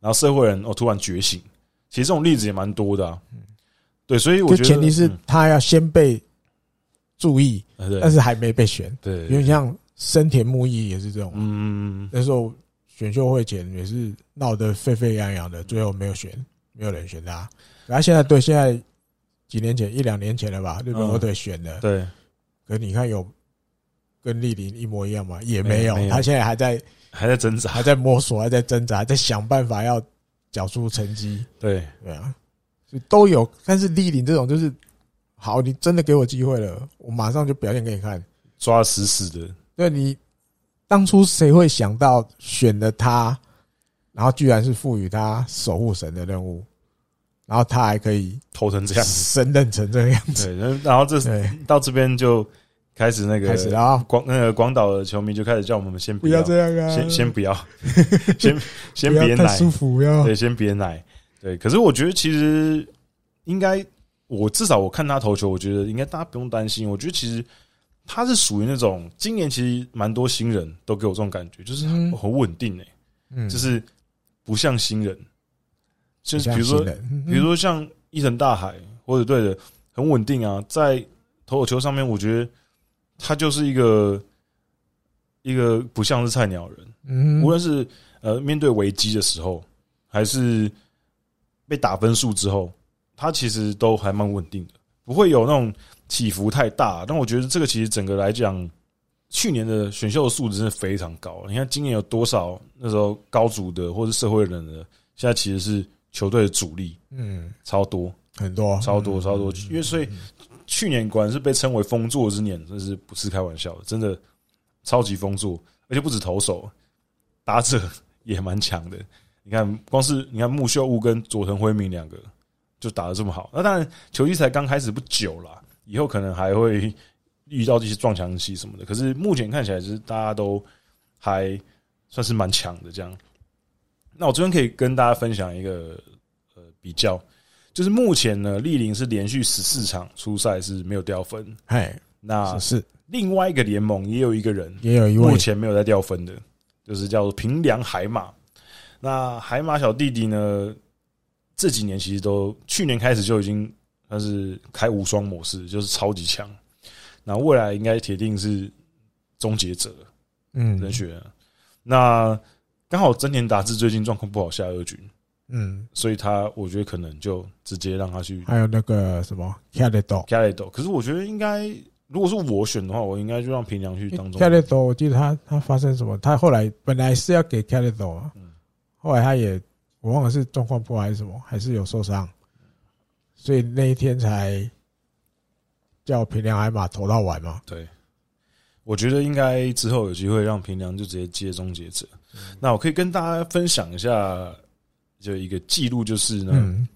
然后社会人哦突然觉醒，其实这种例子也蛮多的啊。对，所以我觉得前提是他要先被注意，但是还没被选。对，有点像森田木一也是这种，嗯，那时候选秀会前也是闹得沸沸扬扬的，最后没有选，没有人选他。然后现在对现在几年前一两年前了吧，日本火腿选的，对。可你看有跟丽玲一模一样吗？也没有，他现在还在还在挣扎，还在摸索，还在挣扎，在想办法要缴出成绩。对对啊，都有。但是丽玲这种就是，好，你真的给我机会了，我马上就表现给你看，抓死死的。对，你当初谁会想到选了他，然后居然是赋予他守护神的任务？然后他还可以投成这样，升任成这个样子。对，然后这到这边就开始那个开始啊，广那个广岛的球迷就开始叫我们先不要这样啊，先先不要，先先别奶，舒服不要，对，先别奶。对，可是我觉得其实应该，我至少我看他投球，我觉得应该大家不用担心。我觉得其实他是属于那种今年其实蛮多新人都给我这种感觉，就是很很稳定诶，嗯，就是不像新人。就是比如说，比如说像伊藤大海或者对的很稳定啊，在投球上面，我觉得他就是一个一个不像是菜鸟人。嗯，无论是呃面对危机的时候，还是被打分数之后，他其实都还蛮稳定的，不会有那种起伏太大。但我觉得这个其实整个来讲，去年的选秀的素质真的非常高。你看今年有多少那时候高组的或者社会人的，现在其实是。球队的主力，嗯，超多很多，超多超多，因为所以去年果然是被称为封作之年，真是不是开玩笑的，真的超级封作，而且不止投手，打者也蛮强的。你看，光是你看木秀悟跟佐藤辉明两个就打得这么好，那当然球季才刚开始不久啦，以后可能还会遇到这些撞墙期什么的。可是目前看起来，是大家都还算是蛮强的这样。那我这边可以跟大家分享一个呃比较，就是目前呢，立林是连续十四场出赛是没有掉分。哎，那是另外一个联盟也有一个人，也有一位目前没有在掉分的，就是叫做平良海马。那海马小弟弟呢，这几年其实都去年开始就已经算是开无双模式，就是超级强。那未来应该铁定是终结者，嗯，人选。那刚好真田达志最近状况不好下二军，嗯，所以他我觉得可能就直接让他去。还有那个什么 Caledo，Caledo，可是我觉得应该如果是我选的话，我应该就让平良去当中。Caledo，我记得他他发生什么？他后来本来是要给 Caledo 啊，后来他也我忘了是状况不好还是什么，还是有受伤，所以那一天才叫平良海马投到完嘛。对，我觉得应该之后有机会让平良就直接接终结者。那我可以跟大家分享一下，就一个记录，就是呢，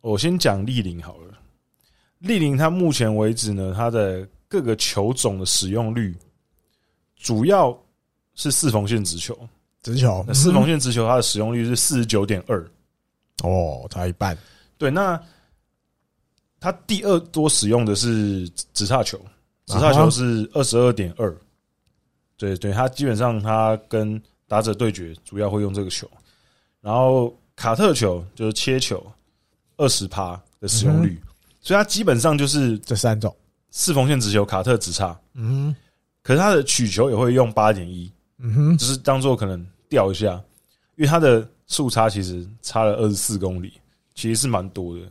我先讲丽玲好了。丽玲她目前为止呢，她的各个球种的使用率，主要是四缝线直球，直球，那四缝线直球，它的使用率是四十九点二，哦，差一半。对，那他第二多使用的是直叉球，直叉球是二十二点二，对对，他基本上他跟打者对决主要会用这个球，然后卡特球就是切球，二十趴的使用率，所以它基本上就是这三种。四缝线直球、卡特直叉，嗯，可是它的曲球也会用八点一，嗯哼，只是当做可能吊一下，因为它的速差其实差了二十四公里，其实是蛮多的。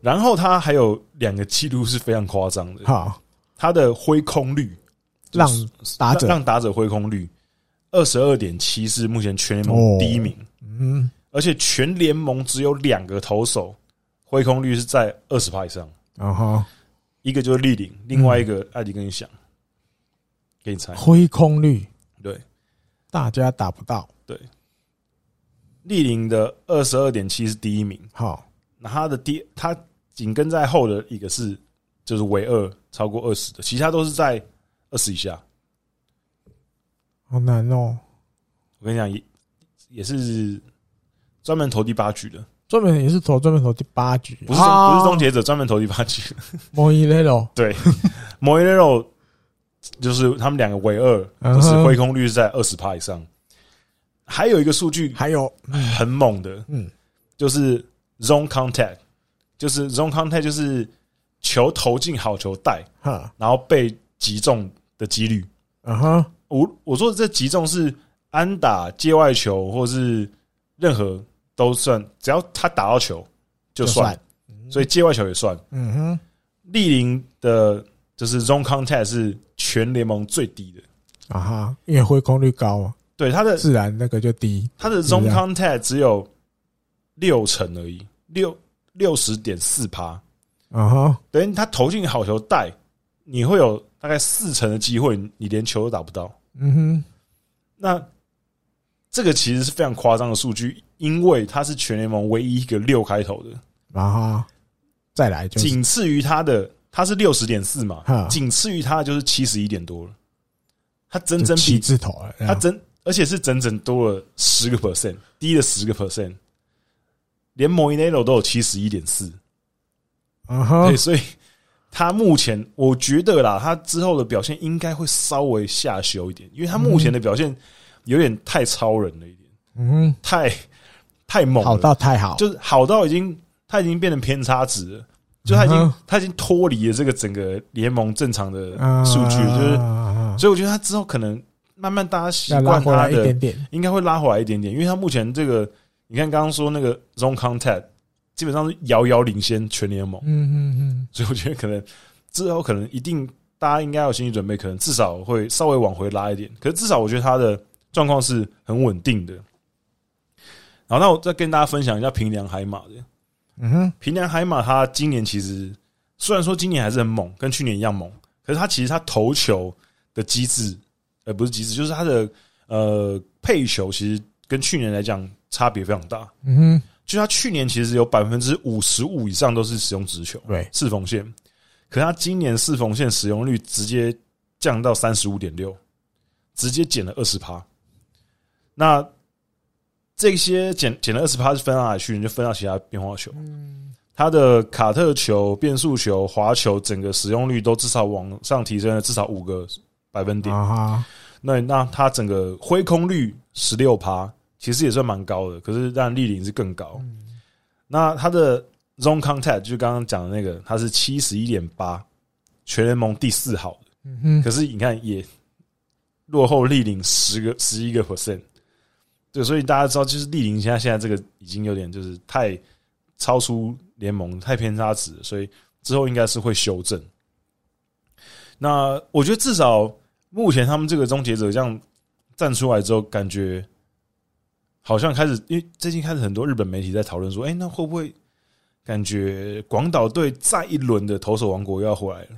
然后它还有两个记录是非常夸张的，好，它的挥空率，让打者。让打者挥空率。二十二点七是目前全联盟第一名，嗯，而且全联盟只有两个投手挥空率是在二十趴以上，啊哈，一个就是丽玲，另外一个艾迪跟你想，给你猜，挥空率，对，大家打不到，对。立林的二十二点七是第一名，好，那他的第他紧跟在后的一个是就是唯二超过二十的，其他都是在二十以下，好难哦。我跟你讲，也也是专门投第八局的，专门也是投专门投第八局，不是不是终结者，专门投第八局。莫伊雷罗对，莫伊雷罗就是他们两个唯二，就是挥空率是在二十趴以上。还有一个数据，还有很猛的，嗯，就是 zone contact，就是 zone contact，就是球投进好球带，哈，然后被击中的几率，嗯哼，我我说的这击中是安打、界外球，或是任何都算，只要他打到球就算，所以界外球也算，嗯哼，立林的就是 zone contact 是全联盟最低的，啊哈，因为挥空率高啊。对他的自然那个就低，他的 zone contact 只有六成而已，六六十点四趴，啊哈，等于他投进好球带，你会有大概四成的机会，你连球都打不到。嗯哼，那这个其实是非常夸张的数据，因为他是全联盟唯一一个六开头的，啊哈，再来就仅次于他的，他是六十点四嘛，仅次于他的就是七十一点多了，他整整比字头了，他整。而且是整整多了十个 percent，低了十个 percent，连莫伊内罗都有七十一点四，啊哈，对，所以他目前我觉得啦，他之后的表现应该会稍微下修一点，因为他目前的表现有点太超人了一点，嗯，太太猛，好到太好，就是好到已经他已经变成偏差值了，就他已经他已经脱离了这个整个联盟正常的数据，就是，所以我觉得他之后可能。慢慢大家习惯他的，应该会拉回来一点点，因为他目前这个，你看刚刚说那个 zone contact，基本上是遥遥领先全联盟。嗯嗯嗯，所以我觉得可能之后可能一定大家应该有心理准备，可能至少会稍微往回拉一点。可是至少我觉得他的状况是很稳定的。好，那我再跟大家分享一下平良海马的。嗯哼，平良海马他今年其实虽然说今年还是很猛，跟去年一样猛，可是他其实他投球的机制。呃，不是机制，就是他的呃配球，其实跟去年来讲差别非常大。嗯哼，就他去年其实有百分之五十五以上都是使用直球，对，四缝线。可他今年四缝线使用率直接降到三十五点六，直接减了二十趴。那这些减减了二十趴是分到哪里去？你就分到其他变化球。嗯，他的卡特球、变速球、滑球，整个使用率都至少往上提升了至少五个百分点。那那他整个挥空率十六趴，其实也算蛮高的。可是让立林是更高。嗯、那他的 zone contact 就是刚刚讲的那个，他是七十一点八，全联盟第四好的。嗯。可是你看也落后立林十个十一个 percent。对，所以大家知道，就是立林现在现在这个已经有点就是太超出联盟，太偏差值，所以之后应该是会修正。那我觉得至少。目前他们这个终结者这样站出来之后，感觉好像开始，因为最近开始很多日本媒体在讨论说，哎，那会不会感觉广岛队再一轮的投手王国又要回来了？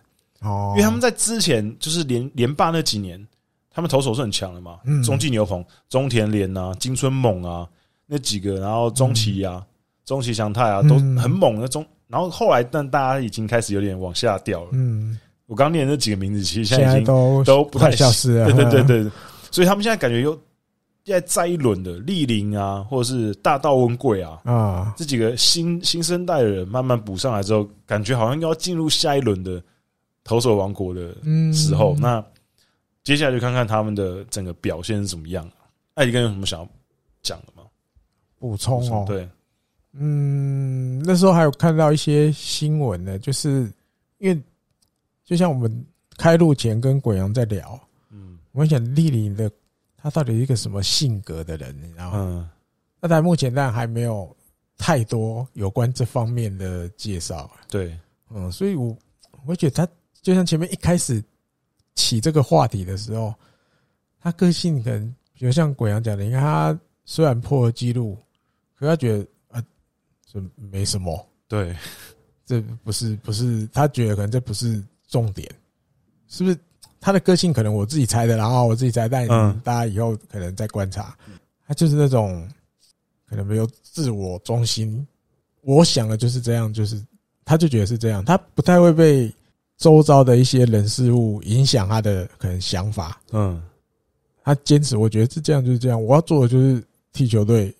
哦，因为他们在之前就是连连霸那几年，他们投手是很强的嘛，中继牛棚、中田廉啊、金春猛啊那几个，然后中崎啊、中崎祥太啊都很猛的中，然后后来但大家已经开始有点往下掉了，嗯。我刚念那几个名字，其实现在已经都都不太消失了。对对对对，所以他们现在感觉又在再一轮的立林啊，或者是大道温贵啊啊这几个新新生代的人慢慢补上来之后，感觉好像要进入下一轮的投手王国的时候。那接下来就看看他们的整个表现是怎么样。艾迪根有什么想要讲的吗？补充哦，对，嗯，那时候还有看到一些新闻呢，就是因为。就像我们开录前跟鬼阳在聊，嗯，我想立林的他到底是一个什么性格的人，你知道吗？嗯，那在目前当然还没有太多有关这方面的介绍。对，嗯，所以我我觉得他就像前面一开始起这个话题的时候，他个性可能比如像鬼阳讲的，你看他虽然破了纪录，可他觉得啊，这没什么，对，这不是不是他觉得可能这不是。重点是不是他的个性可能我自己猜的，然后我自己猜，但大家以后可能再观察。他就是那种可能没有自我中心，我想的就是这样，就是他就觉得是这样，他不太会被周遭的一些人事物影响他的可能想法。嗯，他坚持，我觉得是这样，就是这样。我要做的就是替球队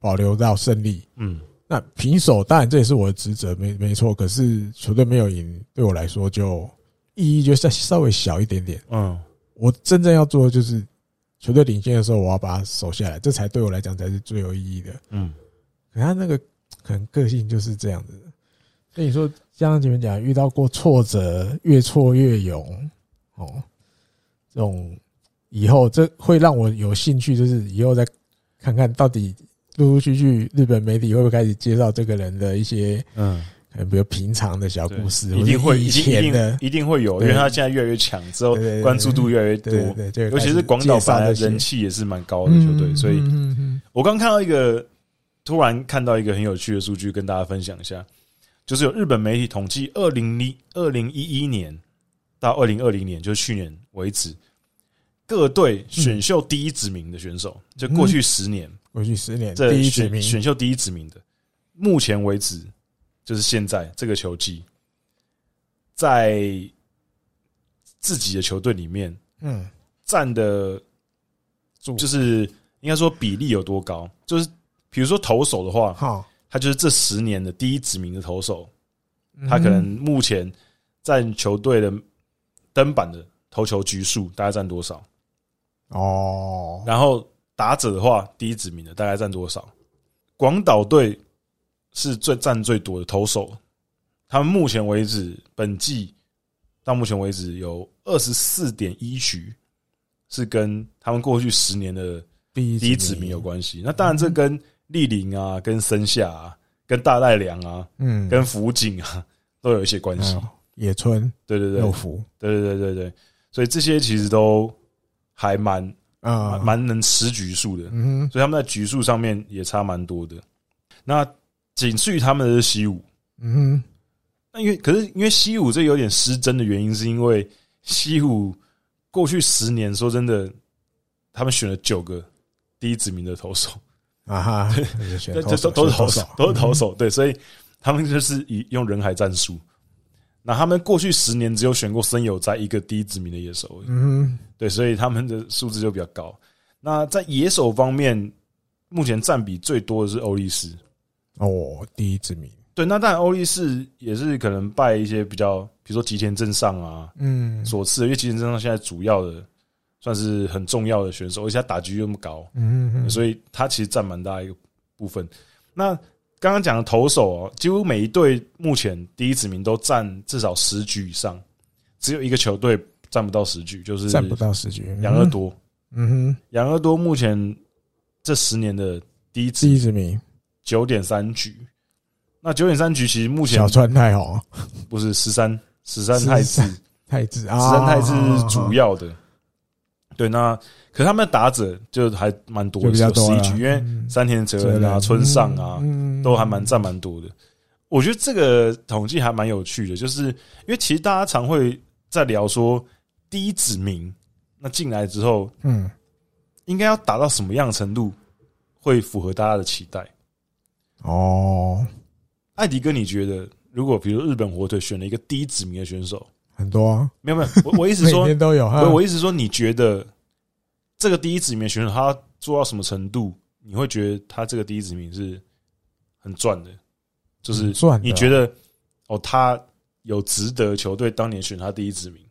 保留到胜利。嗯。那平手当然这也是我的职责，没没错。可是球队没有赢，对我来说就意义就再稍微小一点点。嗯，我真正要做的就是球队领先的时候，我要把它守下来，这才对我来讲才是最有意义的。嗯，可他那个可能个性就是这样子。所以你说，像前面讲，遇到过挫折，越挫越勇。哦，这种以后这会让我有兴趣，就是以后再看看到底。陆陆续续，日本媒体会不会开始介绍这个人的一些嗯，比如平常的小故事？一定会，一定一定一定会有，因为他现在越来越强，之后关注度越来越多。对对，尤其是广岛本来人气也是蛮高的球队，所以，我刚看到一个，突然看到一个很有趣的数据，跟大家分享一下，就是有日本媒体统计，二零一二零一一年到二零二零年，就是去年为止，各队选秀第一指名的选手，就过去十年。过去十年，这第一指名选秀第一指名的，目前为止就是现在这个球季，在自己的球队里面，嗯，占的，就是应该说比例有多高？就是比如说投手的话，哈，他就是这十年的第一指名的投手，他可能目前占球队的登板的投球局数大概占多少？哦，然后。打者的话，第一指名的大概占多少？广岛队是最占最多的投手，他们目前为止本季到目前为止有二十四点一局是跟他们过去十年的第一指名有关系。那当然，这跟立林啊、跟森下啊、跟大濑良啊、嗯、跟福井啊都有一些关系。野村，对对对，有福，对对对对对，所以这些其实都还蛮。啊，蛮能吃局数的，嗯，所以他们在局数上面也差蛮多的。那仅次于他们的是西武，嗯，那因为可是因为西武这有点失真的原因，是因为西武过去十年说真的，他们选了九个第一指名的投手。啊哈，这都都是投手，都是投手，对，所以他们就是以用人海战术。那他们过去十年只有选过森友在一个第一指名的野手，嗯，对，所以他们的数字就比较高。那在野手方面，目前占比最多的是欧力士，哦，第一之名。对，那当然欧力士也是可能拜一些比较，比如说吉田正尚啊，嗯，所赐，因为吉田正尚现在主要的算是很重要的选手，而且他打击又那么高，嗯，所以他其实占蛮大一个部分。那刚刚讲的投手哦，几乎每一队目前第一指名都占至少十局以上，只有一个球队占不到十局，就是占不到十局。养乐多，嗯哼，养乐多目前这十年的第一指名九点三局，那九点三局其实目前小川太合不是十三十三太子。太子啊十三太子是主要的。对，那可是他们的打者就还蛮多的，十一局，因为山田哲人啊、村上啊，都还蛮占蛮多的。我觉得这个统计还蛮有趣的，就是因为其实大家常会在聊说，第一指名那进来之后，嗯，应该要打到什么样的程度会符合大家的期待？哦，艾迪哥，你觉得如果比如日本火腿选了一个第一指名的选手？很多啊，没有没有，我我意思说，每天都有。我意思说，你觉得这个第一指名选手他做到什么程度，你会觉得他这个第一指名是很赚的？就是赚你觉得哦，他有值得球队当年选他第一指名？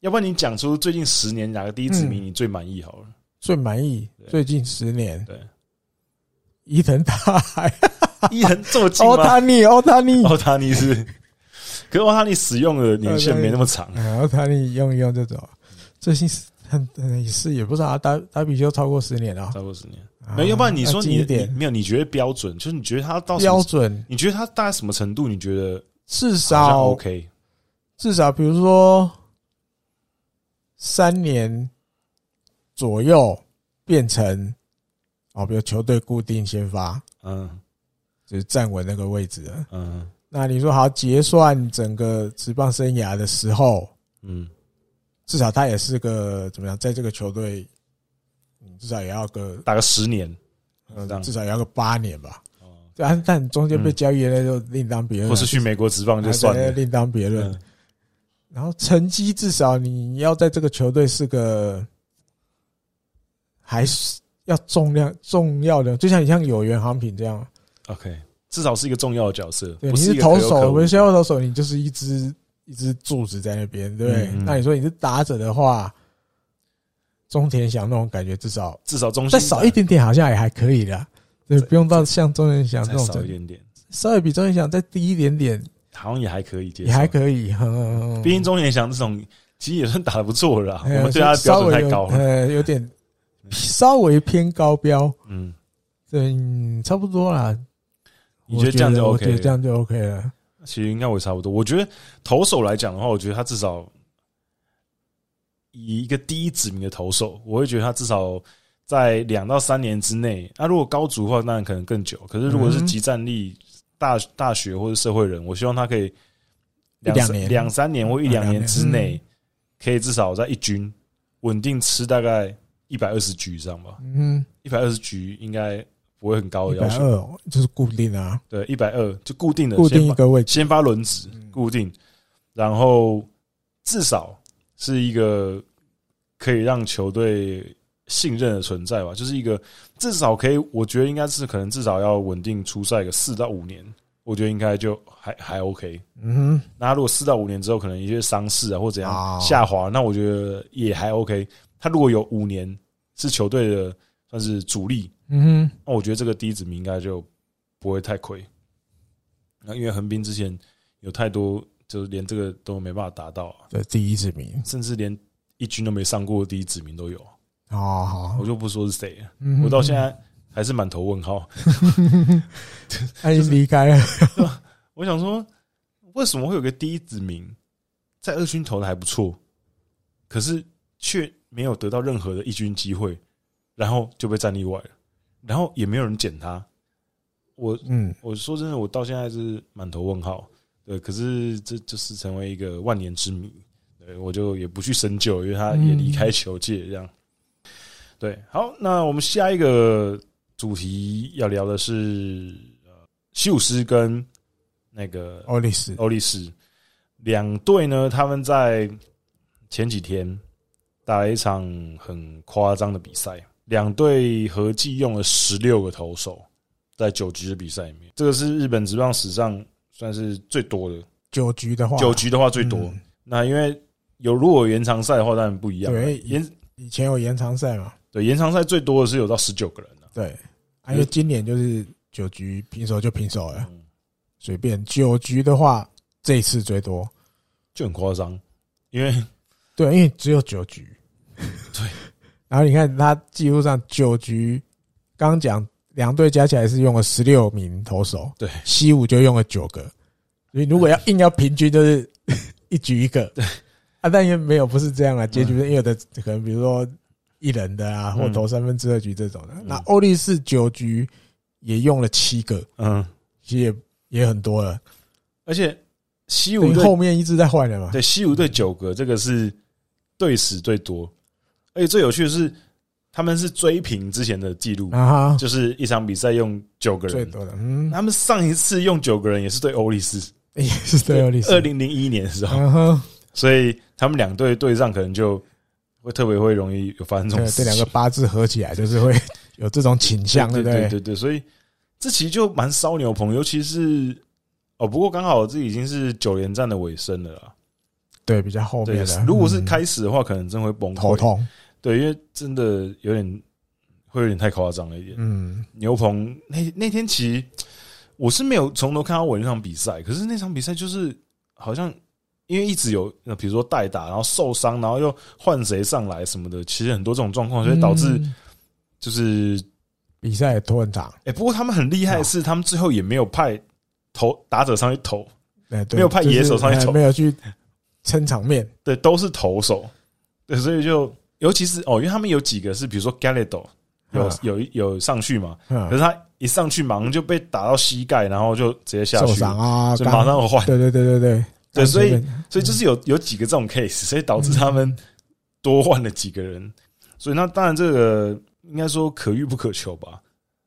要不然你讲出最近十年哪个第一指名你最满意好了？最满意最近十年，对，伊藤大海，伊藤这么近吗？奥塔尼，奥塔尼，奥塔尼是。可是奥塔尼使用的年限没那么长，奥塔尼用一用就走，最近是很也是也不知道打打比就超过十年了，超过十年。没，要不然你说你没有？你觉得标准就是你觉得他到标准？你觉得他大概什么程度？你觉得至少 OK？至少比如说三年左右变成哦，比如球队固定先发，嗯，就是站稳那个位置了，嗯。那你说好结算整个职棒生涯的时候，嗯，至少他也是个怎么样，在这个球队，至少也要个打个十年，嗯，至少也要个八年吧。哦，但但中间被交易了就另当别论，或是去美国职棒就算了，另当别论。然后成绩至少你要在这个球队是个，还是要重量重要的，就像你像有源航品这样。OK，至少是一个重要的角色。对，你是投手，我们先要投手，你就是一支一支柱子在那边，对不对？嗯嗯，那你说你是打者的话，中田翔那种感觉，至少至少中再少一点点，好像也还可以啦。对，不用到像中田翔这种少一点点，稍微比中田翔再低一点点。好像也还可以接受，也还可以。毕竟中田翔这种其实也算打得不错了，我们对他的标准太高了，呃，有点稍微偏高标。嗯，对，差不多啦。你觉得这样就 OK？我觉得这样就 OK 了。其实应该会差不多。我觉得投手来讲的话，我觉得他至少以一个第一指名的投手，我会觉得他至少在两到三年之内。那如果高足的话，当然可能更久。可是如果是集战力。大大学或者社会人，我希望他可以两年、两三年或一两年之内，可以至少在一军稳定吃大概一百二十局以上吧。嗯，一百二十局应该不会很高的要求。一百二就是固定啊，对，一百二就固定的，固定一个位置，先发轮值固定，然后至少是一个可以让球队。信任的存在吧，就是一个至少可以，我觉得应该是可能至少要稳定出赛个四到五年，我觉得应该就还还 OK。嗯哼，那如果四到五年之后可能一些伤势啊或怎样下滑，那我觉得也还 OK。他如果有五年是球队的算是主力，嗯哼，那我觉得这个第一指名应该就不会太亏。那因为横滨之前有太多，就是连这个都没办法达到，对，第一指名，甚至连一军都没上过的第一指名都有。哦，好，我就不说是谁了。我到现在还是满头问号。他已经离开了。我想说，为什么会有个第一指名在二军投的还不错，可是却没有得到任何的一军机会，然后就被战力外了，然后也没有人捡他。我嗯，我说真的，我到现在是满头问号。对，可是这就是成为一个万年之谜。对，我就也不去深究，因为他也离开球界这样。对，好，那我们下一个主题要聊的是呃，希伍斯跟那个欧力斯，欧力斯两队呢，他们在前几天打了一场很夸张的比赛，两队合计用了十六个投手，在九局的比赛里面，这个是日本职棒史上算是最多的。九局的话，九局的话最多。嗯、那因为有如果延长赛的话，当然不一样。对，延以前有延长赛嘛。对，延长赛最多的是有到十九个人啊。对，因为今年就是九局平手就平手了，随便九局的话，这一次最多就很夸张，因为对，因为只有九局。对，然后你看他记录上九局，刚讲两队加起来是用了十六名投手，对，西武就用了九个，所以如果要硬要平均，就是 一局一个。对，啊，但也没有不是这样啊，结局因为有的可能比如说。一人的啊，或投三分之二局这种的。嗯、那欧力士九局也用了七个，嗯，其实也也很多了。而且西武后面一直在换人嘛。对，西武队九个，这个是队史最多。而且最有趣的是，他们是追平之前的记录啊，哈就是一场比赛用九个人最多的。嗯，他们上一次用九个人也是对欧力士，也是对欧力士。二零零一年的时候，嗯、哼所以他们两队对上可能就。会特别会容易有发生这种事，这两个八字合起来就是会 有这种倾向，对不对？对对对，所以这其实就蛮烧牛棚，尤其是哦，不过刚好这已经是九连战的尾声了啦。对，比较后面的。如果是开始的话，可能真会崩溃，头痛。对，因为真的有点会有点太夸张了一点。嗯，牛棚那那天其实我是没有从头看到尾那场比赛，可是那场比赛就是好像。因为一直有，比如说代打，然后受伤，然后又换谁上来什么的，其实很多这种状况，所以导致就是比赛也拖很长。哎，不过他们很厉害的是，他们最后也没有派投打者上去投，没有派野手上去投，没有去撑场面，对，都是投手。对，所以就尤其是哦，因为他们有几个是，比如说 Gallardo 有有有上去嘛，可是他一上去马上就被打到膝盖，然后就直接下去受伤啊，就马上换。对对对对对。对，所以所以就是有有几个这种 case，所以导致他们多换了几个人，所以那当然这个应该说可遇不可求吧。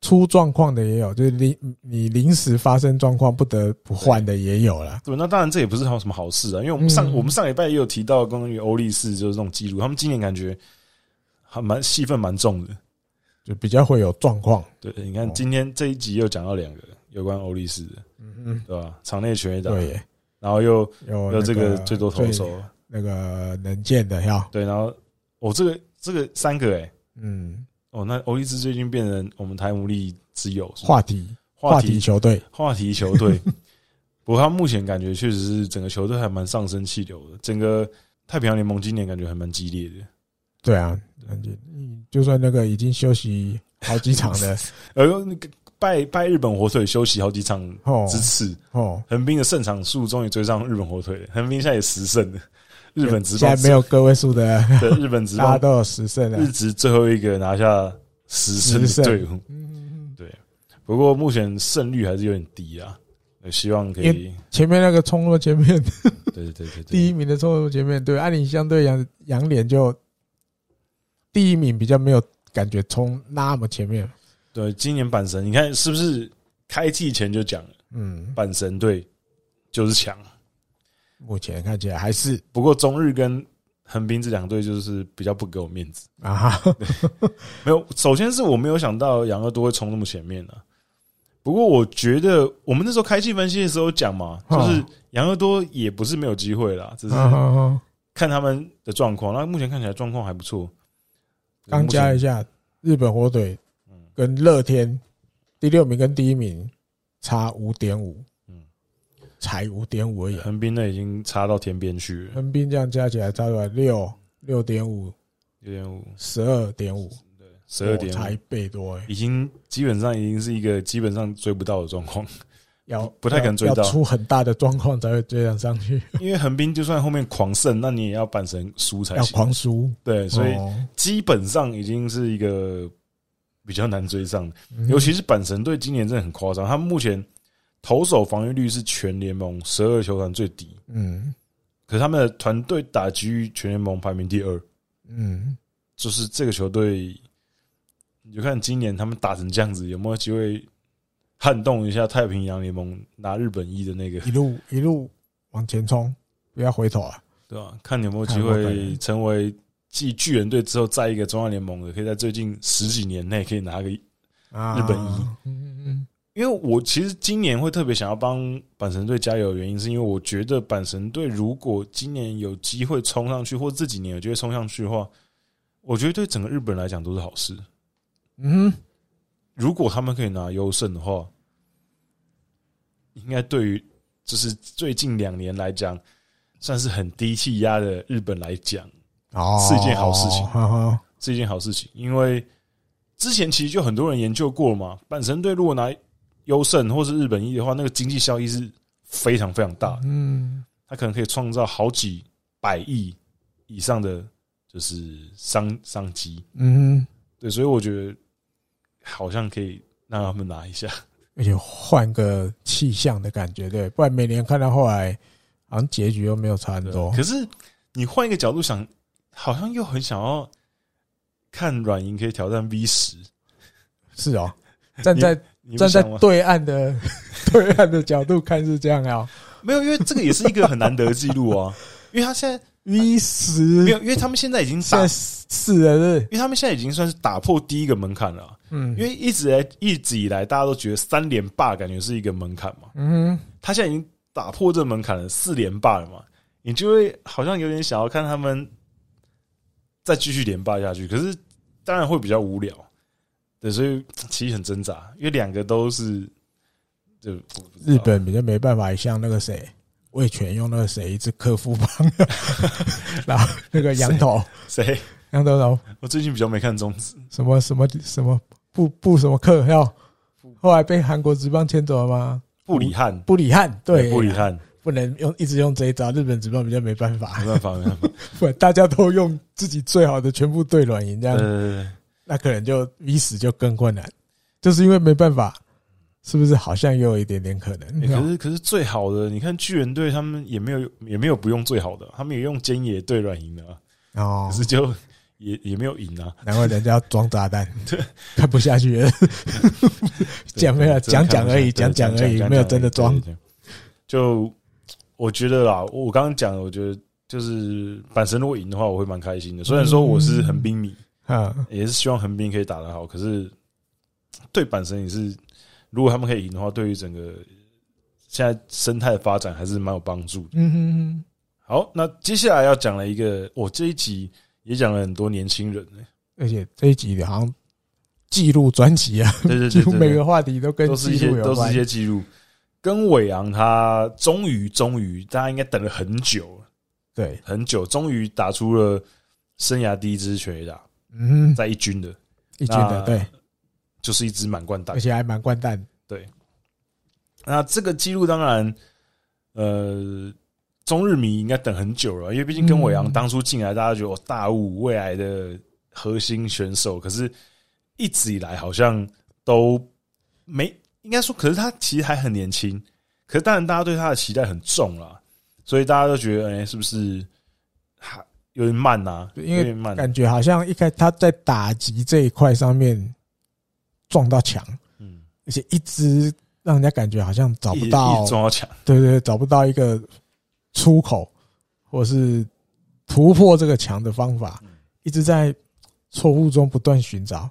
出状况的也有，就是临你临时发生状况不得不换的也有了。对，那当然这也不是好什么好事啊，因为我们上、嗯、我们上礼拜也有提到关于欧力士就是这种记录，他们今年感觉还蛮戏份蛮重的，就比较会有状况。对，你看今天这一集又讲到两个有关欧力士的，嗯嗯，对吧？场内全垒打，对，然后又有有这个最多投手那个能见的哈，对，然后哦这个这个三个哎、欸，嗯。哦，那欧力士最近变成我们台姆利之友话题话题球队话题球队。不过他目前感觉确实是整个球队还蛮上升气流的。整个太平洋联盟今年感觉还蛮激烈的。对啊，感觉嗯，就算那个已经休息好几场的，呃，那个拜拜日本火腿休息好几场之次哦，横滨的胜场数终于追上日本火腿了，横滨现在也十胜了。日本职棒现在没有个位数的，对日本职棒 大家都有十胜的，日职最后一个拿下十胜的队伍。嗯，对。不过目前胜率还是有点低啊，希望可以。前面那个冲入前面，对对对对，第一名的冲入前面，对，按理相对杨杨脸就第一名比较没有感觉冲那么前面。对，今年阪神，你看是不是开季前就讲了？嗯，阪神队就是强。目前看起来还是，不过中日跟横滨这两队就是比较不给我面子啊。没有，首先是我没有想到杨乐多会冲那么前面呢。不过我觉得我们那时候开季分析的时候讲嘛，就是杨乐多也不是没有机会啦，只是看他们的状况。那目前看起来状况还不错。刚加一下，日本火腿跟乐天第六名跟第一名差五点五。才五点五而已，横滨那已经差到天边去了。横滨这样加起来差出来六六点五，六点五，十二点五，对，十二点差一倍多哎，已经基本上已经是一个基本上追不到的状况，要不太可能追到，出很大的状况才会追上上去。因为横滨就算后面狂胜，那你也要阪神输才行，要狂输。对，所以基本上已经是一个比较难追上的，尤其是阪神队今年真的很夸张，他们目前。投手防御率是全联盟十二球团最低，嗯，可是他们的团队打击全联盟排名第二，嗯，就是这个球队，你就看今年他们打成这样子，有没有机会撼动一下太平洋联盟拿日本一的那个一路一路往前冲，不要回头啊，对吧？看你有没有机会成为继巨人队之后再一个中央联盟的，可以在最近十几年内可以拿个日本一，嗯嗯嗯。因为我其实今年会特别想要帮阪神队加油的原因，是因为我觉得阪神队如果今年有机会冲上去，或这几年有机会冲上去的话，我觉得对整个日本来讲都是好事。嗯，如果他们可以拿优胜的话，应该对于就是最近两年来讲，算是很低气压的日本来讲，是一件好事情，是一件好事情。因为之前其实就很多人研究过了嘛，阪神队如果拿优胜或是日本一的话，那个经济效益是非常非常大的。嗯，它可能可以创造好几百亿以上的就是商商机。嗯，对，所以我觉得好像可以让他们拿一下，而且换个气象的感觉，对，不然每年看到后来好像结局又没有差很多。可是你换一个角度想，好像又很想要看软银可以挑战 V 十。是哦，站在。站在对岸的 对岸的角度看是这样啊，没有，因为这个也是一个很难得的记录啊。因为他现在 V 十没有，因为他们现在已经打是的，是，因为他们现在已经算是打破第一个门槛了。嗯，因为一直来一直以来，大家都觉得三连霸感觉是一个门槛嘛。嗯，他现在已经打破这个门槛了，四连霸了嘛，你就会好像有点想要看他们再继续连霸下去。可是当然会比较无聊。对，所以其实很挣扎，因为两个都是，就日本比较没办法，像那个谁，魏全用那个谁一直克夫棒，然后那个羊头谁？羊 头头，我最近比较没看中职，什么什么什么布布什么克要，后来被韩国职棒牵走了吗？布里汉，布里汉，对，布里汉。不能用一直用这一招，日本职棒比较没办法，没办法，没办法，不，大家都用自己最好的全部对软银这样。呃那可能就 V 死就更困难，就是因为没办法，是不是？好像又有一点点可能。欸、可是可是最好的，你看巨人队他们也没有也没有不用最好的，他们也用菅野对软银的啊。哦，可是就也也没有赢啊，难怪人家要装炸弹，看不下去了，讲没有讲讲而已，讲讲而已，没有真的装。就我觉得啦，我刚刚讲的，我觉得就是阪神如果赢的话，我会蛮开心的。虽然说我是横滨迷，啊，也是希望横滨可以打得好，可是对阪神也是，如果他们可以赢的话，对于整个现在生态的发展还是蛮有帮助的。嗯哼哼。好，那接下来要讲了一个，我这一集也讲了很多年轻人，而且这一集好像记录专辑啊，对对对，对，每个话题都跟都是一些都是一些记录。跟伟昂他终于终于，大家应该等了很久。了，对，很久，终于打出了生涯第一支全垒打，嗯，在一军的，一军的，对，就是一支满贯蛋，而且还满贯蛋，对。那这个记录当然，呃。中日迷应该等很久了，因为毕竟跟伟阳当初进来，大家觉得我大物未来的核心选手，可是一直以来好像都没应该说，可是他其实还很年轻，可是当然大家对他的期待很重了，所以大家都觉得哎、欸，是不是还有点慢呐、啊？因为感觉好像一开他在打击这一块上面撞到墙，嗯，而且一直让人家感觉好像找不到撞到墙，对，对对，找不到一个。出口，或是突破这个墙的方法，一直在错误中不断寻找。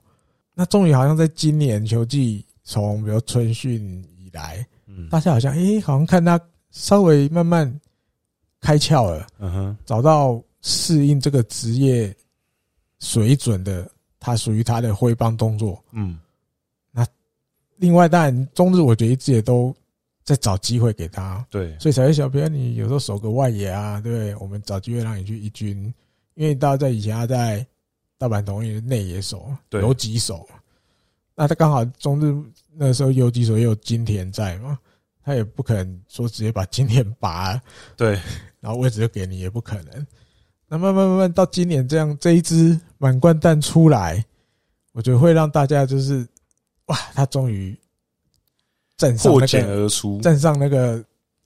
那终于好像在今年球季，从比如春训以来，大家好像诶，好像看他稍微慢慢开窍了，嗯哼，找到适应这个职业水准的，他属于他的挥棒动作。嗯，那另外当然中日，我觉得一直也都。在找机会给他，对，所以才会小编，你有时候守个外野啊，对不对？我们找机会让你去一军，因为大家在以前他在大阪桐荫内野手，有几手，那他刚好中日那时候游击手也有金田在嘛，他也不可能说直接把金田拔，对，然后位置就给你，也不可能。那慢慢慢慢到今年这样，这一只满贯蛋出来，我觉得会让大家就是哇，他终于。站上破茧而出，站上那个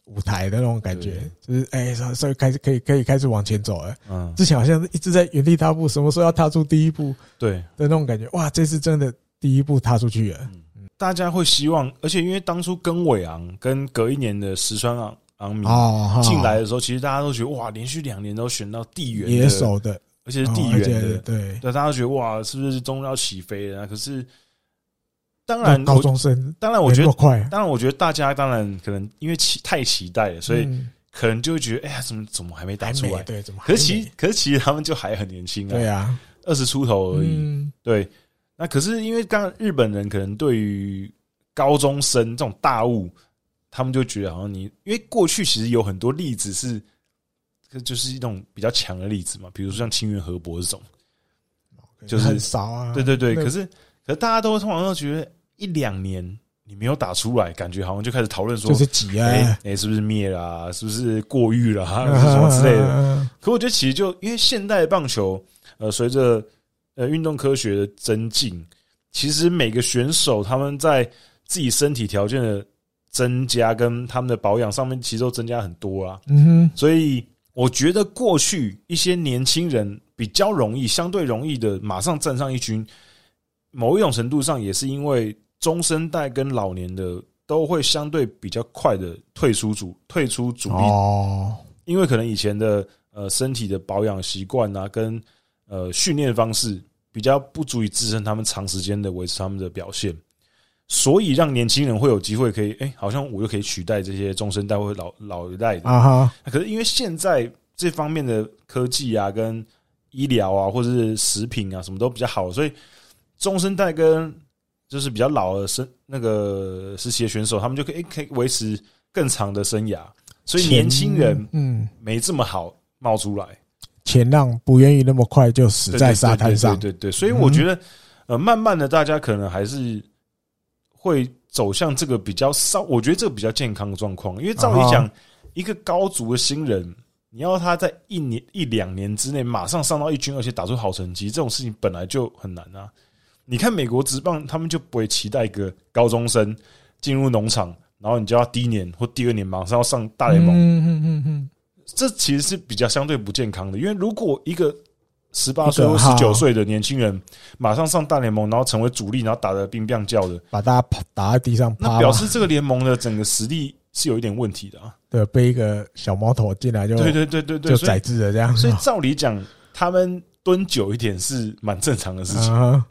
舞台的那种感觉，就是哎，稍稍微开始可以可以开始往前走了。嗯，之前好像一直在原地踏步，什么时候要踏出第一步？对的那种感觉。哇，这次真的第一步踏出去了。嗯，大家会希望，而且因为当初跟伟昂跟隔一年的石川昂昂明进来的时候，其实大家都觉得哇，连续两年都选到地缘野手的，而且是地缘的，对对，大家觉得哇，是不是终于要起飞了？可是。当然，高中生。当然，我觉得快。当然，我觉得大家当然可能因为期太期待了，所以可能就会觉得，哎呀，怎么怎么还没打出来？对，怎么？可是其实，可是其实他们就还很年轻啊。对啊，二十出头而已。对。那可是因为刚刚日本人可能对于高中生这种大物，他们就觉得好像你，因为过去其实有很多例子是，就是一种比较强的例子嘛，比如说像清源河伯这种，就是很少啊。对对对，可是。可是大家都通常都觉得一两年你没有打出来，感觉好像就开始讨论说就是挤啊，哎、欸欸，是不是灭了？是不是过誉了？什么之类的？可我觉得其实就因为现代棒球，呃，随着呃运动科学的增进，其实每个选手他们在自己身体条件的增加跟他们的保养上面，其实都增加很多啊。嗯哼，所以我觉得过去一些年轻人比较容易，相对容易的马上站上一军。某一种程度上，也是因为中生代跟老年的都会相对比较快的退出主退出主力哦，因为可能以前的呃身体的保养习惯啊，跟呃训练方式比较不足以支撑他们长时间的维持他们的表现，所以让年轻人会有机会可以哎，好像我就可以取代这些中生代或老老一代的啊哈。可是因为现在这方面的科技啊，跟医疗啊，或者是食品啊，什么都比较好，所以。中生代跟就是比较老的生那个时期的选手，他们就可以可以维持更长的生涯，所以年轻人嗯没这么好冒出来，前浪不愿意那么快就死在沙滩上，对对对，所以我觉得呃慢慢的大家可能还是会走向这个比较稍，我觉得这个比较健康的状况，因为照理讲，一个高足的新人，你要他在一年一两年之内马上上到一军，而且打出好成绩，这种事情本来就很难啊。你看美国职棒，他们就不会期待一个高中生进入农场，然后你就要第一年或第二年马上要上大联盟。嗯嗯嗯嗯，这其实是比较相对不健康的，因为如果一个十八岁或十九岁的年轻人马上上大联盟，然后成为主力，然后打得乒乓叫的，把大家打在地上，那表示这个联盟的整个实力是有一点问题的啊。对，背一个小毛头进来就对对对对对，就宰制了这样。所以照理讲，他们蹲久一点是蛮正常的事情。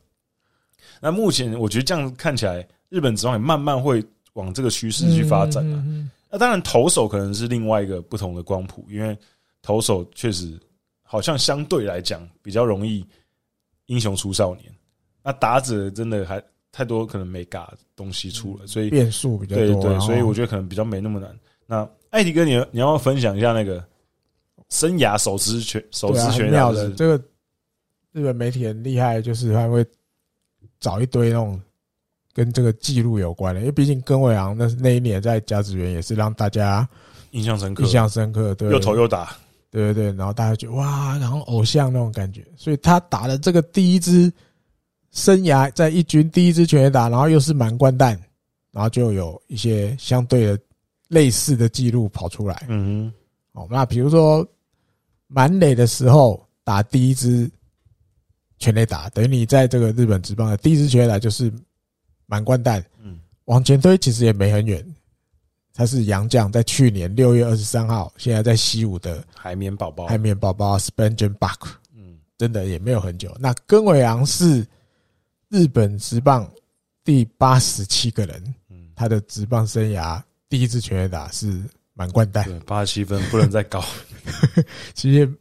那目前我觉得这样看起来，日本职棒也慢慢会往这个趋势去发展了。那当然，投手可能是另外一个不同的光谱，因为投手确实。好像相对来讲比较容易英雄出少年，那打者真的还太多可能没嘎东西出了，所以变数比较多。对对，所以我觉得可能比较没那么难。那艾迪哥，你你要不要分享一下那个生涯首支全首支全垒的这个日本媒体很厉害，就是他会找一堆那种跟这个记录有关的，因为毕竟根尾昂那那一年在甲子园也是让大家印象深刻，印象深刻，对，又投又打。对对对，然后大家觉得哇，然后偶像那种感觉，所以他打了这个第一支生涯在一军第一支全垒打，然后又是满贯弹，然后就有一些相对的类似的记录跑出来。嗯哼，哦，那比如说满垒的时候打第一支全垒打，等于你在这个日本职棒的第一支全垒打就是满贯弹。嗯，往前推其实也没很远。他是杨将，在去年六月二十三号，现在在西武的海绵宝宝，海绵宝宝 Spangen Buck，嗯，真的也没有很久。那根尾昂是日本职棒第八十七个人，嗯，他的职棒生涯第一次全垒打是满贯弹，对，八十七分不能再高，其实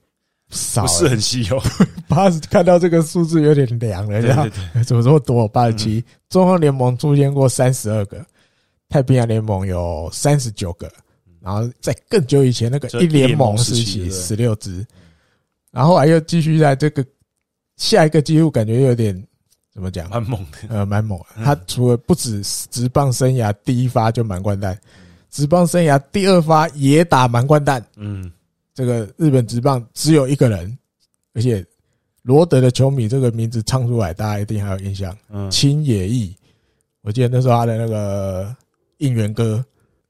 少，不是很稀有。八十看到这个数字有点凉了，然后怎么这么多？八十七，中华联盟出现过三十二个。太平洋联盟有三十九个，然后在更久以前那个一联盟时期十六支，然后还又继续在这个下一个记录，感觉有点怎么讲？蛮猛的，呃，蛮猛。他除了不止职棒生涯第一发就满贯弹，职棒生涯第二发也打满贯弹。嗯，这个日本职棒只有一个人，而且罗德的球迷这个名字唱出来，大家一定还有印象。嗯，青野义，我记得那时候他的那个。应援歌，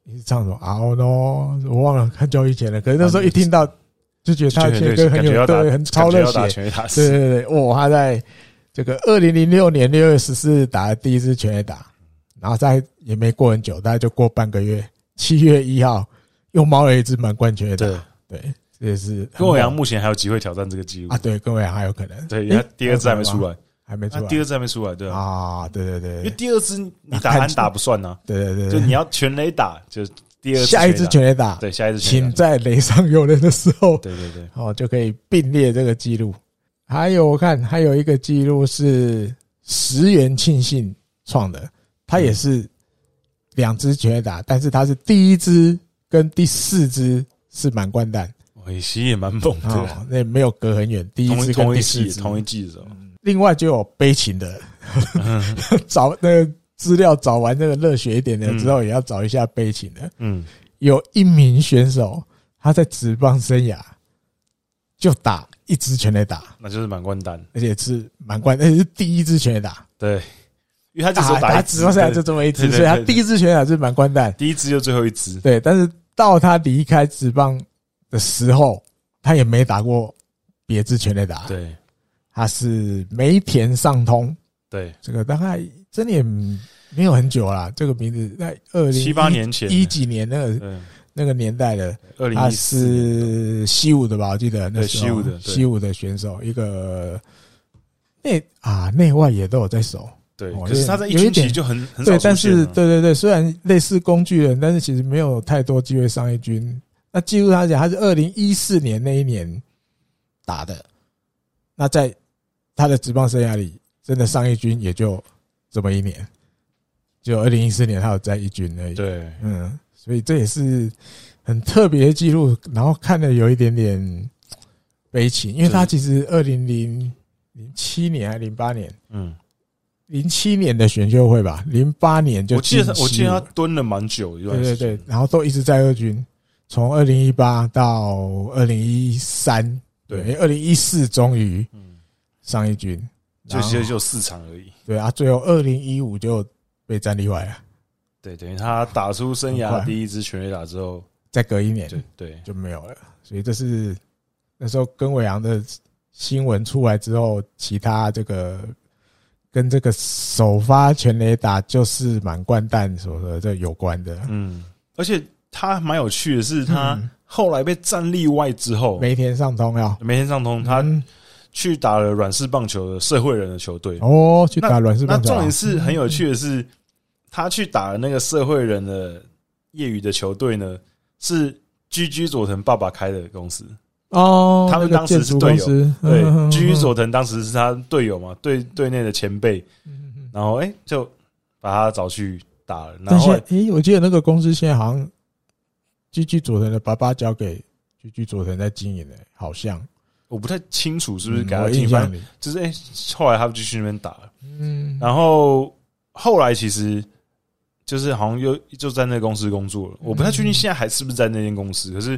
你是唱什么？啊喏，我忘了，很久以前了。可是那时候一听到，就觉得他的歌很有对，很超热血。对对对，哇！他在这个二零零六年六月十四日打的第一支全垒打，然后在也没过很久，大概就过半个月，七月一号又猫了一支满贯全垒打。对对，这也是根尾昂目前还有机会挑战这个记录啊！对，跟我阳还有可能。对，因为第二支还没出来。还没出来，第二次还没出来，对啊，对对对，因为第二次你 打安打不算呢，对对对，就你要全垒打，就第二下一支全垒打，对下一支，请在雷上有人的时候，对对对，哦就可以并列这个记录。还有我看还有一个记录是石原庆幸创的，他也是两支全垒打，但是他是第一支跟第四支是满贯弹，尾西也蛮猛的，那没有隔很远，第一支跟第四支。同一季的时候。另外就有悲情的，找那个资料找完那个热血一点的之后，也要找一下悲情的。嗯，有一名选手他在职棒生涯就打一支全垒打，那就是满贯单，而且是满贯，而且是第一支全垒打。对，因为他就是打职棒生涯就这么一支，所以他第一支全垒打是满贯弹，第一支就最后一支。对，但是到他离开职棒的时候，他也没打过别支全垒打。对。他是梅田上通，对，这个大概真的也没有很久了。这个名字在二零七八年前一几年那个那个年代的，他是西武的吧？我记得那时候西武的西武的选手，一个内啊内外也都有在守。对，可是他在一军就很很少，对，但是对对对，虽然类似工具人，但是其实没有太多机会上一军。那记录他讲，他是二零一四年那一年打的，那在。他的职棒生涯里，真的上一军也就这么一年，就二零一四年他有在一军而已。对，嗯，所以这也是很特别的记录，然后看的有一点点悲情，因为他其实二零零零七年还零八年，嗯，零七年的选秀会吧，零八年就我记得我记得他蹲了蛮久一段时间，对对对，然后都一直在二军，从二零一八到二零一三，对，二零一四终于。上一军就其实就四场而已，对啊，最后二零一五就被战例外了，对，等于他打出生涯第一支全垒打之后，再隔一年，对对，就没有了。所以这是那时候跟伟昂的新闻出来之后，其他这个跟这个首发全垒打就是满贯弹所说的这有关的。嗯，而且他蛮有趣的是，他后来被战例外之后，梅田上通要梅田上通，他去打了软式棒球的社会人的球队。哦，去打软式棒球。那重点是很有趣的是，他去打了那个社会人的业余的球队呢，是。居居佐藤爸爸开的公司哦，他们当时是队友，对，居居佐藤当时是他队友嘛，队队内的前辈，然后哎，就把他找去打了。然后哎，我记得那个公司现在好像居居佐藤的爸爸交给居居佐藤在经营的，好像我不太清楚是不是给他经营，就是哎，后来他们就去那边打了，嗯，然后后来其实。就是好像又就在那个公司工作了，我不太确定现在还是不是在那间公司，可是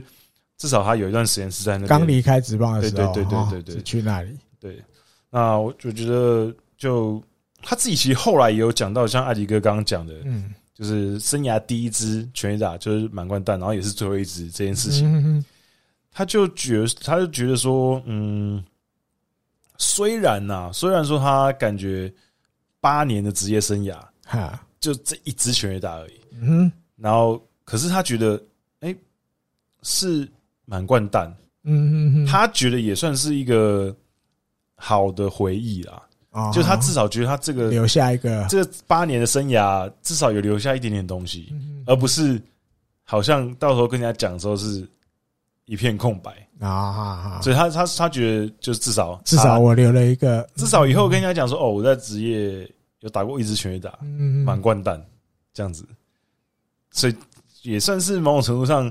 至少他有一段时间是在那边。刚离开职棒的时候，对对对对对，是去那里。对，那我就觉得，就他自己其实后来也有讲到，像艾迪哥刚刚讲的，嗯，就是生涯第一支全垒打就是满贯弹，然后也是最后一支这件事情，他就觉他就觉得说，嗯，虽然呐，虽然说他感觉八年的职业生涯，哈。就这一支全垒打而已，嗯，然后可是他觉得，哎、欸，是满贯蛋，嗯嗯，他觉得也算是一个好的回忆啦，啊，就他至少觉得他这个留下一个这八年的生涯，至少有留下一点点东西，而不是好像到时候跟人家讲的时候是一片空白。啊，所以他他他觉得就至少至少我留了一个，至少以后跟人家讲说，哦，我在职业。有打过一支全垒打，满贯蛋这样子，所以也算是某种程度上，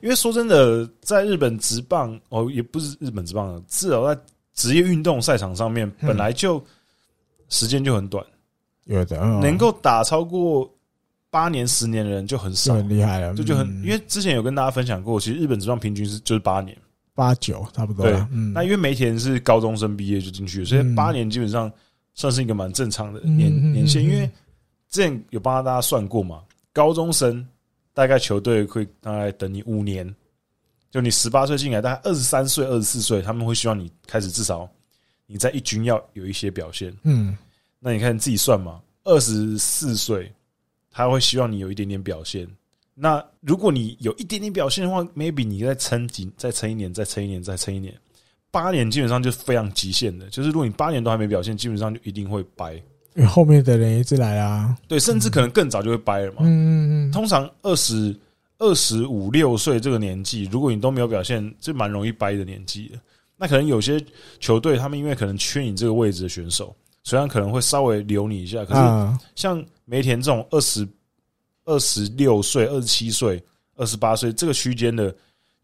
因为说真的，在日本职棒哦，也不是日本职棒，至少在职业运动赛场上面，本来就时间就很短，有的能够打超过八年、十年的人就很少，很厉害了，这就很，因为之前有跟大家分享过，其实日本职棒平均是就是八年，八九差不多。对，那因为梅田是高中生毕业就进去，所以八年基本上。算是一个蛮正常的年年限，因为之前有帮大家算过嘛，高中生大概球队会大概等你五年，就你十八岁进来，大概二十三岁、二十四岁，他们会希望你开始至少你在一军要有一些表现。嗯，那你看你自己算嘛，二十四岁他会希望你有一点点表现。那如果你有一点点表现的话，maybe 你再撑几，再撑一年，再撑一年，再撑一年。八年基本上就非常极限的，就是如果你八年都还没表现，基本上就一定会掰，因为后面的人一直来啊。对，甚至可能更早就会掰了嘛。嗯嗯嗯。通常二十二十五六岁这个年纪，如果你都没有表现，就蛮容易掰的年纪的。那可能有些球队他们因为可能缺你这个位置的选手，虽然可能会稍微留你一下，可是像梅田这种二十二十六岁、二十七岁、二十八岁这个区间的。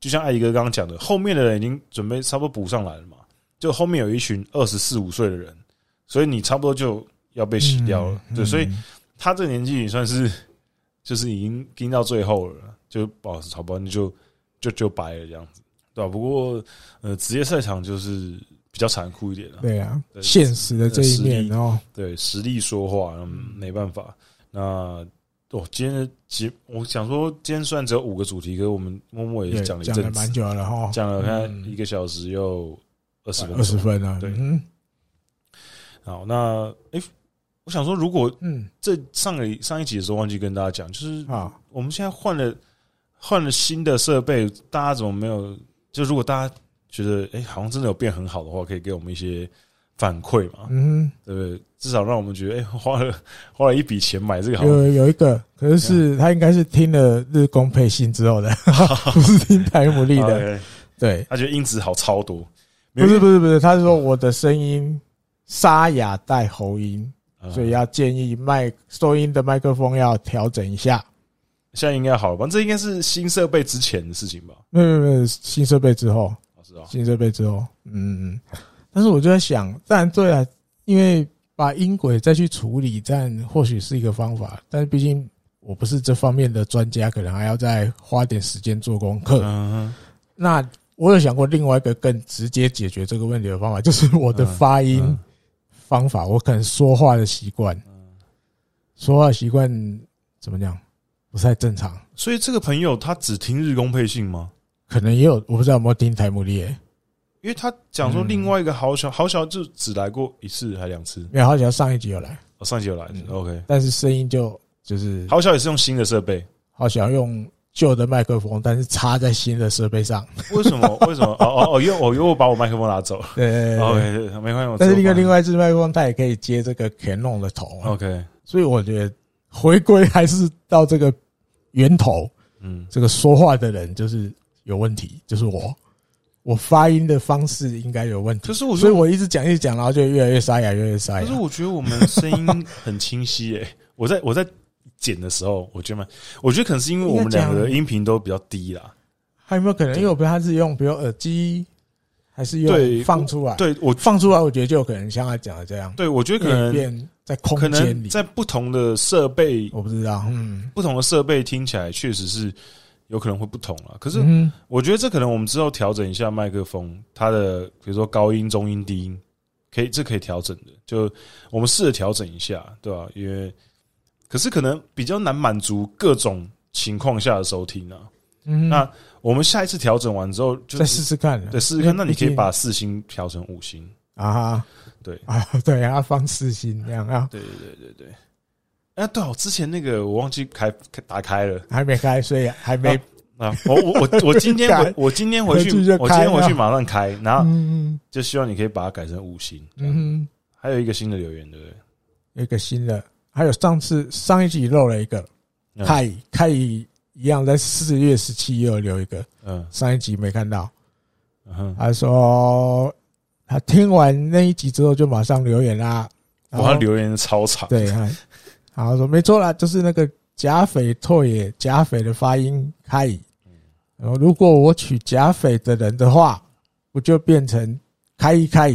就像艾迪哥刚刚讲的，后面的人已经准备差不多补上来了嘛，就后面有一群二十四五岁的人，所以你差不多就要被洗掉了。对，所以他这个年纪也算是就是已经盯到最后了，就不好意思，差不多你就就就白了这样子，对吧？不过呃，职业赛场就是比较残酷一点了。对啊，现实的这一面哦，对，实力说话，嗯，没办法，那。哦，今天的节，我想说，今天虽然只有五个主题，可是我们默默也讲了一阵子，讲了蛮久了哈，讲了看一个小时又二十分，二十分啊，对，嗯，好，那诶、欸，我想说，如果嗯，这上个上一集的时候忘记跟大家讲，就是啊，我们现在换了换了新的设备，大家怎么没有？就如果大家觉得哎、欸，好像真的有变很好的话，可以给我们一些。反馈嘛，嗯，对不对？至少让我们觉得，哎、欸，花了花了一笔钱买这个好，有有一个，可是是他应该是听了日工配信之后的，不是听台姆利的。对，他觉得音质好超多，不是不是不是，他是说我的声音沙哑带喉音，所以要建议麦收音的麦克风要调整一下。现在应该好了吧？这应该是新设备之前的事情吧？没有没有，新设备之后，新设备之后，嗯嗯。但是我就在想，当然对啊，因为把音轨再去处理，这样或许是一个方法。但是毕竟我不是这方面的专家，可能还要再花点时间做功课。嗯，那我有想过另外一个更直接解决这个问题的方法，就是我的发音方法，我可能说话的习惯，说话习惯怎么讲不太正常。所以这个朋友他只听日工配信吗？可能也有，我不知道有没有听台姆利。因为他讲说另外一个好小，好小就只来过一次还两次，没有好小上一集有来，哦，上一集有来，OK，但是声音就就是好小也是用新的设备，豪小用旧的麦克风，但是插在新的设备上，为什么？为什么？哦哦哦，因为我因为我把我麦克风拿走。了，对，OK，没关系，但是另外另外一支麦克风它也可以接这个 Canon 的头，OK，所以我觉得回归还是到这个源头，嗯，这个说话的人就是有问题，就是我。我发音的方式应该有问题，可是我，所以我一直讲一直讲，然后就越来越沙哑，越来越沙哑。可是我觉得我们声音很清晰诶，我在我在剪的时候，我觉得，我觉得可能是因为我们两个的音频都比较低啦。还有没有可能？因为我不知道他是用比如耳机，还是用放出来？对我放出来，我觉得就有可能像他讲的这样。对，我觉得可能在空间里，在不同的设备，我不知道。嗯，不同的设备听起来确实是。有可能会不同了，可是我觉得这可能我们之后调整一下麦克风，它的比如说高音、中音、低音，可以这可以调整的。就我们试着调整一下，对吧？因为可是可能比较难满足各种情况下的收听啊。嗯，那我们下一次调整完之后，就再试试看。对，试试看。那你可以把四星调成五星啊？对啊，对，啊放四星这样啊？对对对对对。哎，对我，之前那个我忘记开打开了，还没开，所以还没啊。我我我我今天我我今天回 去，我今天回去马上开，然后就希望你可以把它改成五星。嗯，还有一个新的留言，对不对？一个新的，还有上次上一集漏了一个，开开一样，在四月十七又留一个，嗯，上一集没看到。嗯，他说他听完那一集之后就马上留言啦，我留言超长，对。好，说没错啦，就是那个甲斐拓也，甲斐的发音开。然后如果我娶甲斐的人的话，我就变成开一开。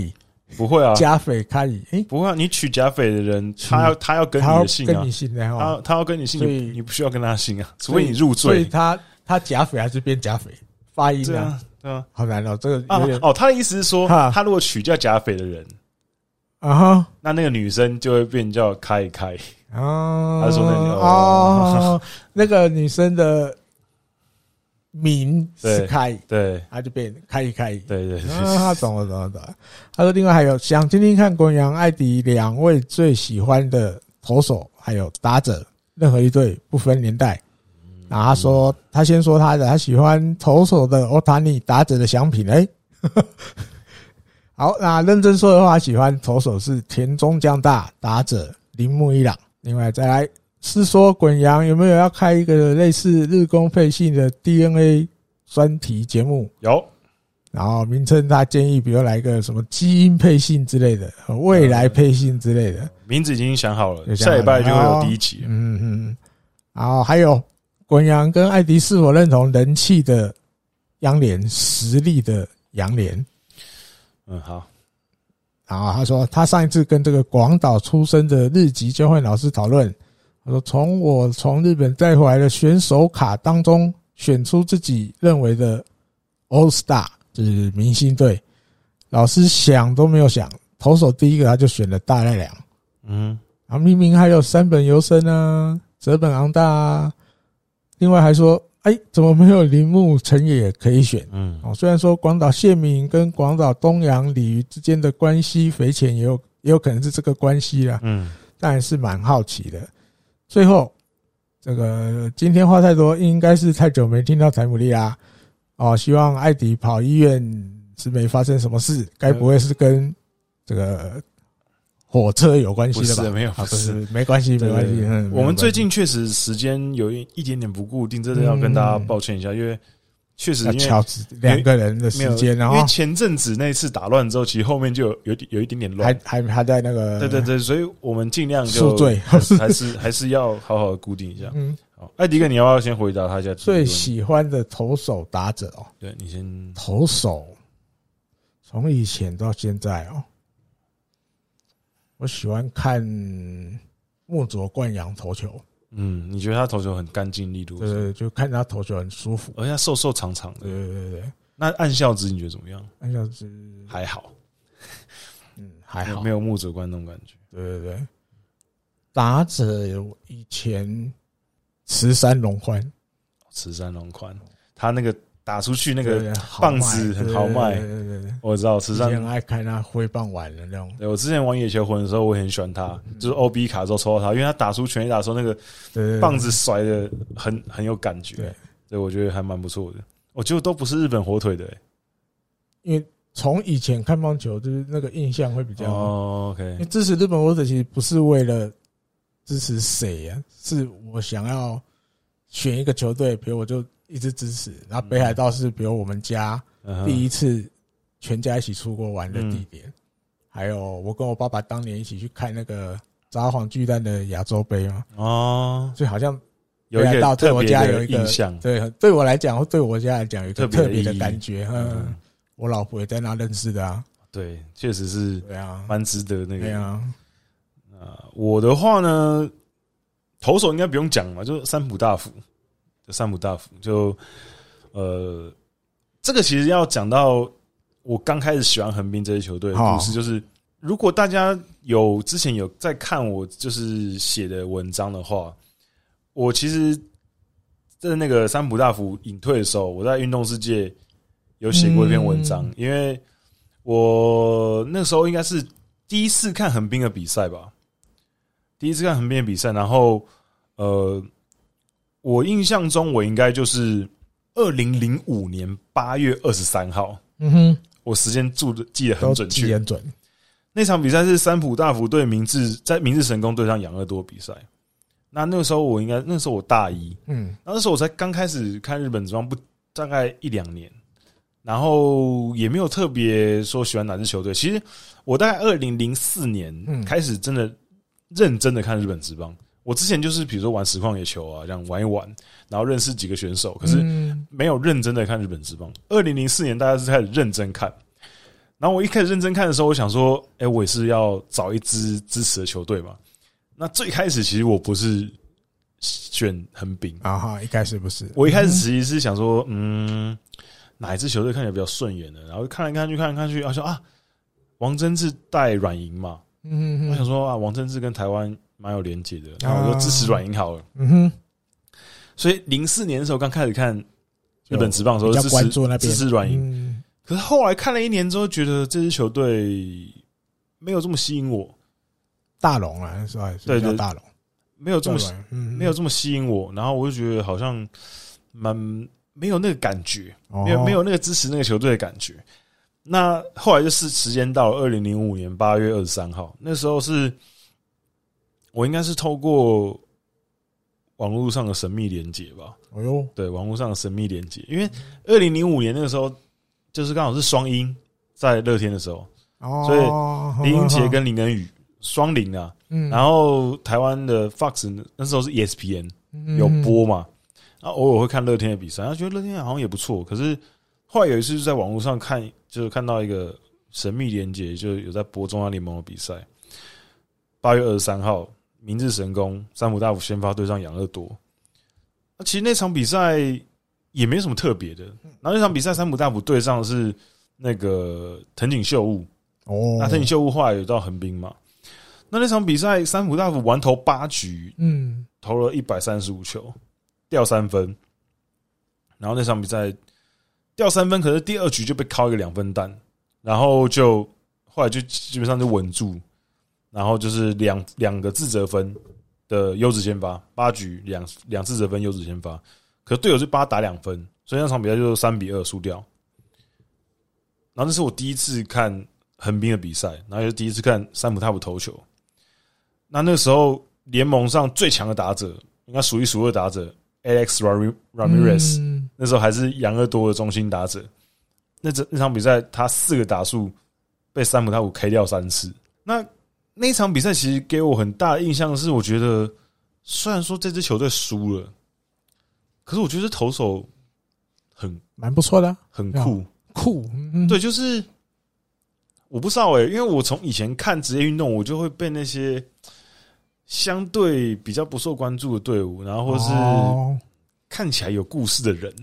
不会啊，甲斐开。诶，不会啊，你娶甲斐的人，他要他要跟你的姓啊，跟你姓的他他要跟你姓，你你不需要跟他姓啊，除非你入赘。所以他他甲斐还是变甲斐，发音啊，对啊，好难哦，这个哦，他的意思是说，他如果娶叫甲斐的人。啊哈，那那个女生就会变叫开开啊，他说那个哦，那个女生的名是开，对，他就变开一开，对对，他懂了懂了懂了。他说另外还有想听听看滚阳艾迪两位最喜欢的投手还有打者，任何一队不分年代。然后他说他先说他的，他喜欢投手的欧塔尼，打者的奖品，哎。好，那认真说的话，喜欢投手是田中将大，打者铃木一朗。另外再来是说滚扬有没有要开一个类似日工配信的 DNA 专题节目？有。然后名称他建议，比如来一个什么基因配信之类的，未来配信之类的。名字已经想好了，下礼拜就会有第一集。嗯嗯。然后还有滚扬跟艾迪是否认同人气的央联，实力的杨联？嗯，好。然后他说，他上一次跟这个广岛出生的日籍交换老师讨论，他说，从我从日本带回来的选手卡当中选出自己认为的 All Star，就是明星队。老师想都没有想，投手第一个他就选了大濑良。嗯，然后明明还有三本由伸啊，泽本昂大啊，另外还说。哎，怎么没有铃木诚也可以选？嗯，哦，虽然说广岛县民跟广岛东洋鲤鱼之间的关系匪浅，也有也有可能是这个关系啦。嗯，但还是蛮好奇的。最后，这个今天话太多，应该是太久没听到台姆利啦。哦，希望艾迪跑医院是没发生什么事，该不会是跟这个？火车有关系的吧？不是，没有，不是，没关系，没关系。我们最近确实时间有一一点点不固定，真的要跟大家抱歉一下，因为确实因为两个人的时间，然后因为前阵子那次打乱之后，其实后面就有有有一点点乱，还还还在那个，对对对，所以我们尽量就还是还是要好好的固定一下。嗯，好，艾迪哥，你要不要先回答他一下最喜欢的投手打者哦？对，你先投手，从以前到现在哦。我喜欢看木佐冠阳投球。嗯，你觉得他投球很干净利落？对，对，对，就看他投球很舒服，而且他瘦瘦长长的。对对对对。那暗笑之你觉得怎么样？暗笑之还好，嗯，还好，没有木佐冠那种感觉。对对对。打者有以前池山龙宽，池山龙宽，他那个打出去那个棒子很豪迈，对对对，我知道，池上很爱看他挥棒玩的那种。对，我之前玩野球魂的时候，我也很喜欢他，就是 OB 卡的时候抽到他，因为他打出全垒打的时候，那个棒子甩的很很有感觉。对，对，我觉得还蛮不错的。我觉得都不是日本火腿的，因为从以前看棒球，就是那个印象会比较。哦，OK。因为支持日本火腿其实不是为了支持谁呀，是我想要选一个球队，比如我就。一直支持，然后北海道是比如我们家第一次全家一起出国玩的地点，嗯、还有我跟我爸爸当年一起去看那个札幌巨蛋的亚洲杯嘛。哦，所以好像北海道对我家有一个印象，对，对我来讲，对我家来讲有一个特别的感觉。嗯，我老婆也在那认识的啊。对，确实是，对啊，蛮值得那个。对啊，啊，我的话呢，投手应该不用讲嘛，就是三浦大辅。三浦大辅就，呃，这个其实要讲到我刚开始喜欢横滨这支球队的故事，就是如果大家有之前有在看我就是写的文章的话，我其实在那个三浦大辅隐退的时候，我在运动世界有写过一篇文章，因为我那时候应该是第一次看横滨的比赛吧，第一次看横滨的比赛，然后呃。我印象中，我应该就是二零零五年八月二十三号。嗯哼，我时间住的记得很准确，很准。那场比赛是三浦大辅对明治，在明治神宫对上养乐多比赛。那那个时候我应该那时候我大一，嗯，那时候我才刚开始看日本职棒，不大概一两年，然后也没有特别说喜欢哪支球队。其实我大概二零零四年开始真的认真的看日本职棒。我之前就是比如说玩实况野球啊，这样玩一玩，然后认识几个选手，可是没有认真的看日本职棒。二零零四年大家是开始认真看，然后我一开始认真看的时候，我想说，哎，我也是要找一支支持的球队嘛。那最开始其实我不是选横滨啊哈，一开始不是。我一开始其实是想说，嗯，哪一支球队看起来比较顺眼的，然后看来看去看来看去，啊说啊，王贞治带软银嘛，嗯，我想说啊，王贞治跟台湾。蛮有连结的，然后我就支持软银好了。嗯哼，所以零四年的时候刚开始看日本职棒的时候，支持支持软银。可是后来看了一年之后，觉得这支球队没有这么吸引我。大龙啊，是吧？对对，大龙没有这么没有这么吸引我。然后我就觉得好像蛮没有那个感觉，没有没有那个支持那个球队的感觉。那后来就是时间到了二零零五年八月二十三号，那时候是。我应该是透过网络上的神秘连接吧？哎呦，对，网络上的神秘连接，因为二零零五年那个时候，就是刚好是双音在乐天的时候，所以林英杰跟林恩宇双林啊，然后台湾的 Fox 那时候是 ESPN 有播嘛，然后偶尔会看乐天的比赛，然后觉得乐天好像也不错，可是后来有一次就在网络上看，就是看到一个神秘连接，就有在播中央联盟的比赛，八月二十三号。明治神宫，三浦大辅先发对上养乐多。那其实那场比赛也没什么特别的。然后那场比赛，三浦大辅对上的是那个藤井秀悟。哦，那藤井秀悟后来有到横滨嘛？那那场比赛，三浦大辅完投八局，嗯，投了一百三十五球，掉三分。然后那场比赛掉三分，可是第二局就被敲一个两分弹，然后就后来就基本上就稳住。然后就是两两个自责分的优质先发，八局两两自责分优质先发，可是队友是八打两分，所以那场比赛就三比二输掉。然后那是我第一次看横滨的比赛，然后也是第一次看三浦大辅投球。那那时候联盟上最强的打者，应该数一数二打者，Alex Ramirez，嗯，那时候还是养乐多的中心打者。那这那场比赛他四个打数被三浦大辅 K 掉三次，那。那一场比赛其实给我很大的印象是，我觉得虽然说这支球队输了，可是我觉得投手很蛮不错的，很酷酷。对，就是我不知道诶，因为我从以前看职业运动，我就会被那些相对比较不受关注的队伍，然后或者是看起来有故事的人，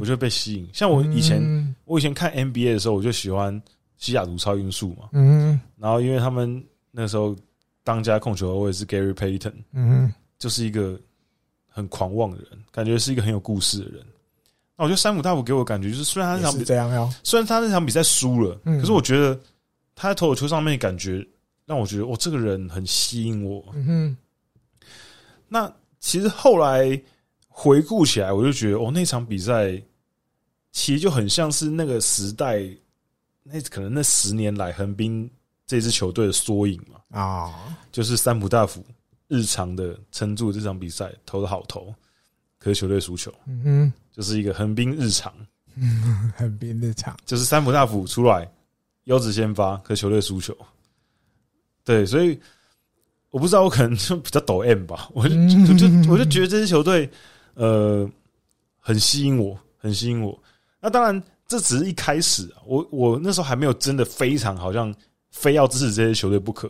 我就会被吸引。像我以前，我以前看 NBA 的时候，我就喜欢西雅图超音速嘛，嗯，然后因为他们。那时候，当家控球后卫是 Gary Payton，嗯，就是一个很狂妄的人，感觉是一个很有故事的人。那我觉得三浦大辅给我的感觉就是，虽然他那场比这样哟，虽然他那场比赛输了，可是我觉得他在投手球上面的感觉让我觉得，哦，这个人很吸引我。嗯哼。那其实后来回顾起来，我就觉得，哦，那场比赛其实就很像是那个时代，那可能那十年来横滨这支球队的缩影嘛。啊，就是三浦大辅日常的撑住这场比赛，投的好投。可是球队输球，嗯哼，就是一个横滨日常，嗯，横滨日常就是三浦大辅出来优质先发，可是球队输球，对，所以我不知道，我可能就比较抖 M 吧，我就我就我就觉得这支球队呃很吸引我，很吸引我。那当然这只是一开始，我我那时候还没有真的非常好像非要支持这些球队不可，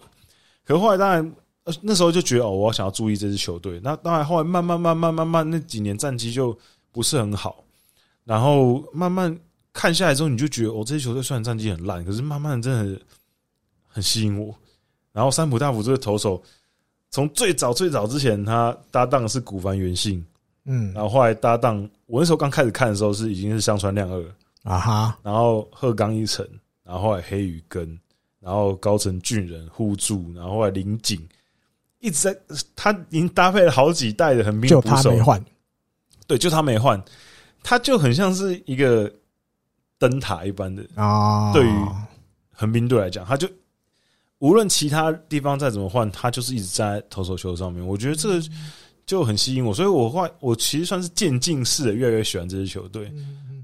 可是后来当然。呃，那时候就觉得哦，我想要注意这支球队。那当然，后来慢慢、慢慢、慢慢，那几年战绩就不是很好。然后慢慢看下来之后，你就觉得哦，这支球队虽然战绩很烂，可是慢慢的真的很，吸引我。然后三浦大辅这个投手，从最早最早之前，他搭档是古凡元信，嗯，然后后来搭档，我那时候刚开始看的时候是已经是香川亮二啊哈，然后鹤冈一成，然后后来黑羽根，然后高城俊人互助，然后后来林井。一直在，他已经搭配了好几代的横滨捕手，就他没换，对，就他没换，他就很像是一个灯塔一般的啊。对于横滨队来讲，他就无论其他地方再怎么换，他就是一直在投手球上面。我觉得这个就很吸引我，所以我换我其实算是渐进式的越来越喜欢这支球队。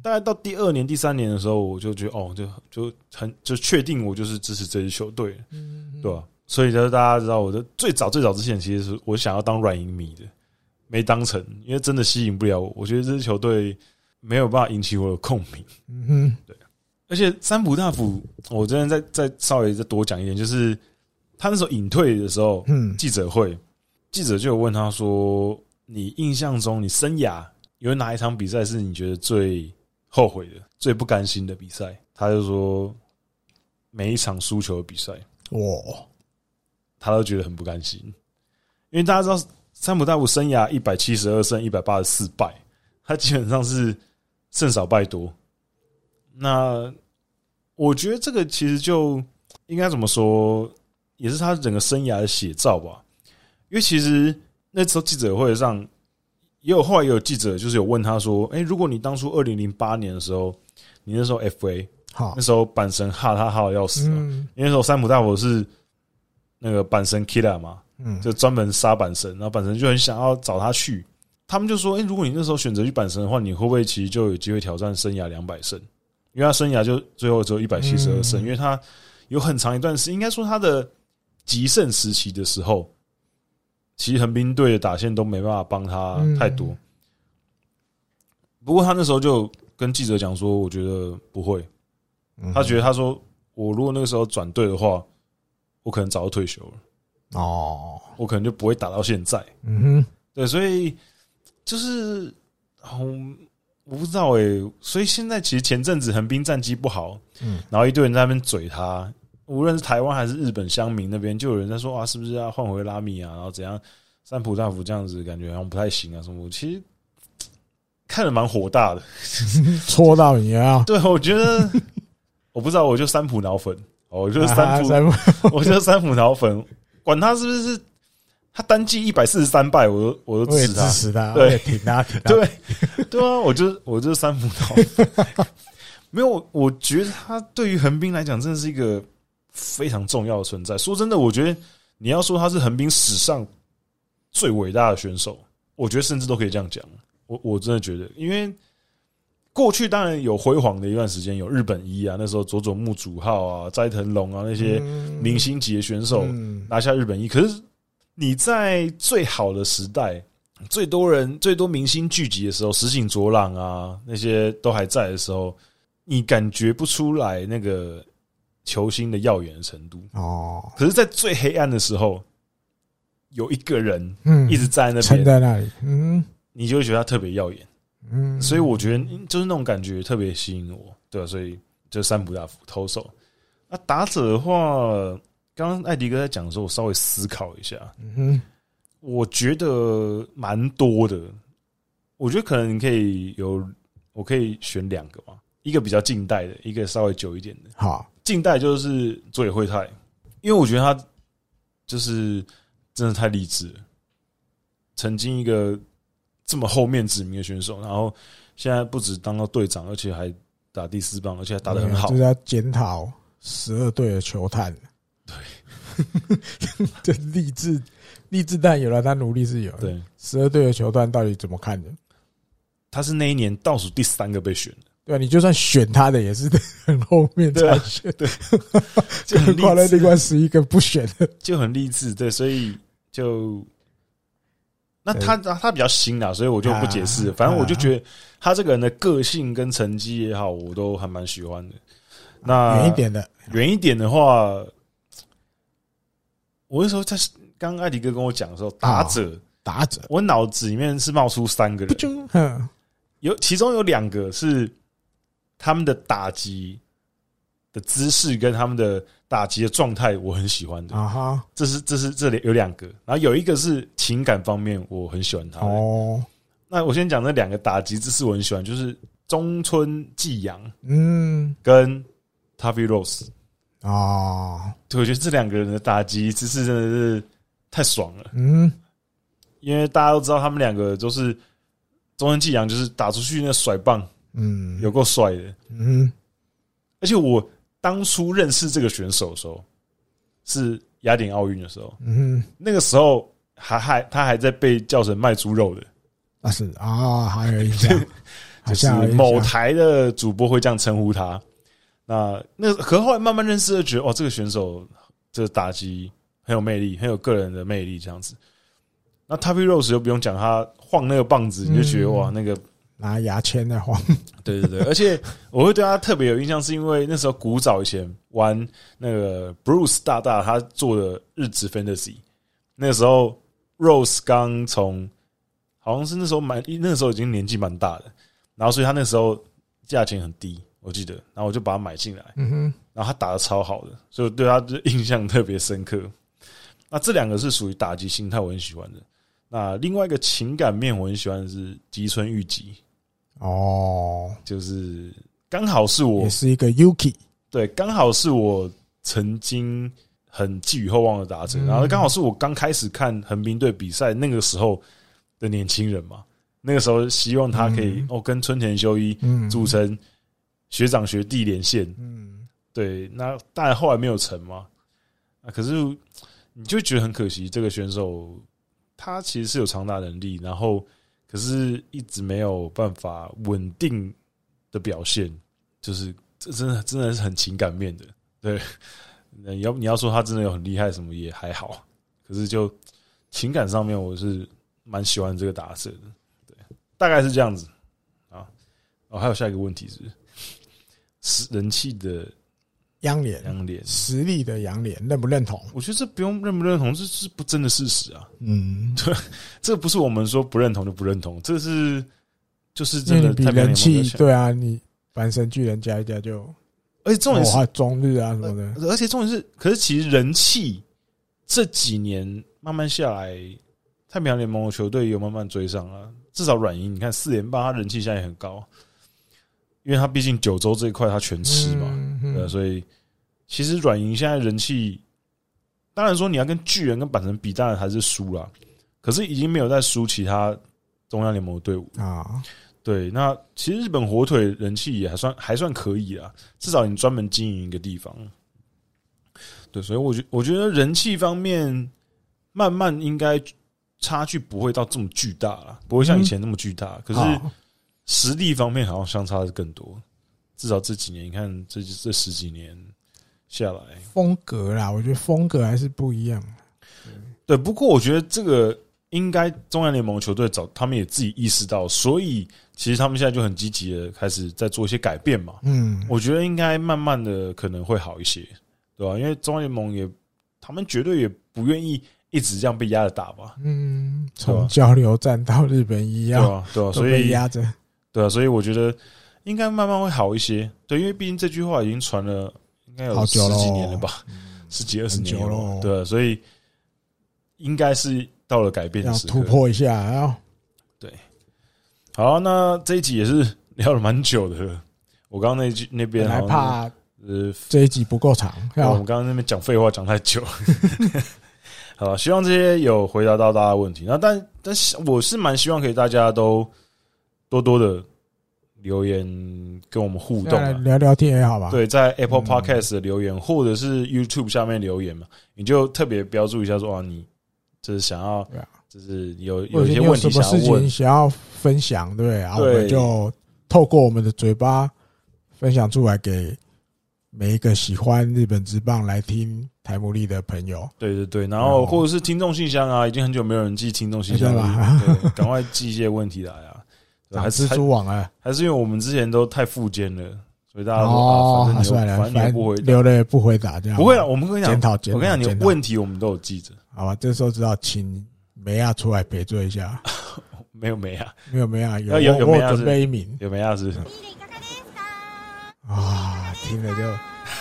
大概到第二年、第三年的时候，我就觉得哦，就就很就确定我就是支持这支球队，嗯对吧？所以就是大家知道，我的最早最早之前，其实是我想要当软银迷的，没当成，因为真的吸引不了我。我觉得这支球队没有办法引起我的共鸣。嗯哼，对。而且三浦大辅，我这边再再稍微再多讲一点，就是他那时候隐退的时候，嗯，记者会，记者就有问他说：“你印象中，你生涯有哪一场比赛是你觉得最后悔的、最不甘心的比赛？”他就说：“每一场输球的比赛。”哇！他都觉得很不甘心，因为大家知道三浦大辅生涯一百七十二胜一百八十四败，他基本上是胜少败多。那我觉得这个其实就应该怎么说，也是他整个生涯的写照吧。因为其实那时候记者会上也有后来也有记者就是有问他说：“哎，如果你当初二零零八年的时候，你那时候 FA 好，那时候阪神哈他哈的要死，嗯，因为那时候山姆大佛是。”那个阪神 killer 嘛，嗯，就专门杀阪神，然后阪神就很想要找他去。他们就说：“哎，如果你那时候选择去阪神的话，你会不会其实就有机会挑战生涯两百胜？因为他生涯就最后只有一百七十二胜，因为他有很长一段时间，应该说他的极盛时期的时候，其实横滨队的打线都没办法帮他太多。不过他那时候就跟记者讲说：“我觉得不会。”他觉得他说：“我如果那个时候转队的话。”我可能早就退休了哦，我可能就不会打到现在。嗯哼，对，所以就是，嗯，我不知道哎、欸。所以现在其实前阵子横滨战绩不好，嗯，然后一堆人在那边嘴他，无论是台湾还是日本乡民那边，就有人在说啊，是不是要换回拉米啊？然后怎样？三浦大辅这样子感觉好像不太行啊，什么？其实看着蛮火大的，戳到你啊？对，我觉得我不知道，我就三浦脑粉。哦，我就是三浦，我就是三浦脑粉，管他是不是他单季一百四十三败，我都我都支持他，支持他，对，挺他，挺 他，对，对啊，我就我就是三浦脑粉，没有，我觉得他对于横滨来讲，真的是一个非常重要的存在。说真的，我觉得你要说他是横滨史上最伟大的选手，我觉得甚至都可以这样讲。我我真的觉得，因为。过去当然有辉煌的一段时间，有日本一啊，那时候佐佐木主浩啊、斋藤龙啊那些明星级的选手拿下日本一。可是你在最好的时代，最多人、最多明星聚集的时候，石井卓朗啊那些都还在的时候，你感觉不出来那个球星的耀眼的程度哦。可是，在最黑暗的时候，有一个人嗯一直在那边，在那里，嗯，你就会觉得他特别耀眼。嗯，所以我觉得就是那种感觉特别吸引我，对吧？所以就三浦大辅投手。那打者的话，刚刚艾迪哥在讲的时候，我稍微思考一下。嗯哼，我觉得蛮多的。我觉得可能你可以有，我可以选两个吧，一个比较近代的，一个稍微久一点的。好，近代就是佐野惠太，因为我觉得他就是真的太励志了，曾经一个这么后面指名的选手，然后现在不止当到队长，而且还打第四棒，而且还打得很好。就是要检讨十二队的球探。对，这励志。励志但有了，他努力是有。对，十二队的球探到底怎么看的？他是那一年倒数第三个被选的。对啊，你就算选他的，也是很后面才选。对，就很挂了另外十一个不选的，就很励志。对，所以就那他他比较新啊，所以我就不解释。反正我就觉得他这个人的个性跟成绩也好，我都还蛮喜欢的。那远一点的，远一点的话，我那时候在。刚刚艾迪哥跟我讲的时候，打者打者，我脑子里面是冒出三个人，有其中有两个是他们的打击的姿势跟他们的打击的状态，我很喜欢的啊哈。这是这是这里有两个，然后有一个是情感方面，我很喜欢他哦。那我先讲那两个打击姿势，我很喜欢，就是中村纪阳，嗯，跟 Tuffy Rose 啊。对，我觉得这两个人的打击姿势真的是。太爽了，嗯，因为大家都知道他们两个都是中村纪洋，就是打出去那甩棒，嗯，有够帅的，嗯，而且我当初认识这个选手的时候是雅典奥运的时候，嗯，那个时候还还他还在被叫成卖猪肉的，啊是啊，还有印象，就是某台的主播会这样称呼他。那那可后来慢慢认识，就觉得哦，这个选手这个打击。很有魅力，很有个人的魅力，这样子。那 Tuffy Rose 又不用讲，他晃那个棒子，你就觉得哇，那个拿牙签在晃。对对对，而且我会对他特别有印象，是因为那时候古早以前玩那个 Bruce 大大他做的日职 Fantasy，那个时候 Rose 刚从好像是那时候蛮，那个时候已经年纪蛮大的，然后所以他那时候价钱很低，我记得，然后我就把它买进来，嗯哼，然后他打的超好的，所以我对他的印象特别深刻。那这两个是属于打击心态，我很喜欢的。那另外一个情感面，我很喜欢的是吉村裕吉。哦，就是刚好是我也是一个 Yuki，对，刚好是我曾经很寄予厚望的打者。然后刚好是我刚开始看横滨队比赛那个时候的年轻人嘛。那个时候希望他可以哦跟村田修一组成学长学弟连线。嗯，对，那当然后来没有成嘛。啊，可是。你就觉得很可惜，这个选手他其实是有长打能力，然后可是一直没有办法稳定的表现，就是这真的真的是很情感面的。对，你要你要说他真的有很厉害什么也还好，可是就情感上面我是蛮喜欢这个打者的。对，大概是这样子啊。哦，还有下一个问题是，是人气的。央联，央联实力的央联认不认同？我觉得这不用认不认同，这是不争的事实啊。嗯，对，这不是我们说不认同就不认同，这是就是真的比人气。对啊，你阪神巨人加一加就，而且重点是中日啊什么的，而且重点是，可是其实人气这几年慢慢下来，太平洋联盟的球队有慢慢追上了。至少软银，你看四连霸，他人气现在也很高。因为他毕竟九州这一块他全吃嘛，嗯嗯、对，所以其实软银现在人气，当然说你要跟巨人跟板神比，当然还是输了，可是已经没有再输其他中央联盟的队伍啊。对，那其实日本火腿人气也还算还算可以啊，至少你专门经营一个地方。对，所以我觉我觉得人气方面慢慢应该差距不会到这么巨大了，不会像以前那么巨大，可是。实力方面好像相差的更多，至少这几年，你看这这十几年下来，风格啦，我觉得风格还是不一样。对，不过我觉得这个应该中央联盟球队早，他们也自己意识到，所以其实他们现在就很积极的开始在做一些改变嘛。嗯，我觉得应该慢慢的可能会好一些，对吧？因为中央联盟也，他们绝对也不愿意一直这样被压着打吧。嗯，从交流战到日本一样，对？所以压着。对啊，所以我觉得应该慢慢会好一些。对，因为毕竟这句话已经传了应该有十几年了吧，十几二十年了。对，所以应该是到了改变的时刻，突破一下啊。对，好，那这一集也是聊了蛮久的。我刚刚那句那边还怕呃这一集不够长，我们刚刚那边讲废话讲太久。好，希望这些有回答到大家的问题。那但但是我是蛮希望可以大家都多多的留言跟我们互动，聊聊天也好吧。对，在 Apple Podcast 的留言，嗯、或者是 YouTube 下面留言嘛，你就特别标注一下说啊，你就是想要，就是有有一些问题想要问，想要分享，对，然后我们就透过我们的嘴巴分享出来给。每一个喜欢日本职棒来听台姆利的朋友，对对对，然后或者是听众信箱啊，已经很久没有人寄听众信箱了，赶快寄一些问题来啊！还是蜘蛛网啊？还是因为我们之前都太富奸了，所以大家说啊，反正你反正不回，留了也不回答，这样不会了。我们跟你讲，检讨，我跟你讲，你问题我们都有记着，好吧？这时候知道请梅亚出来赔罪一下，没有梅亚，没有梅亚，有有有梅亚准备一名，有梅亚是。啊，听了就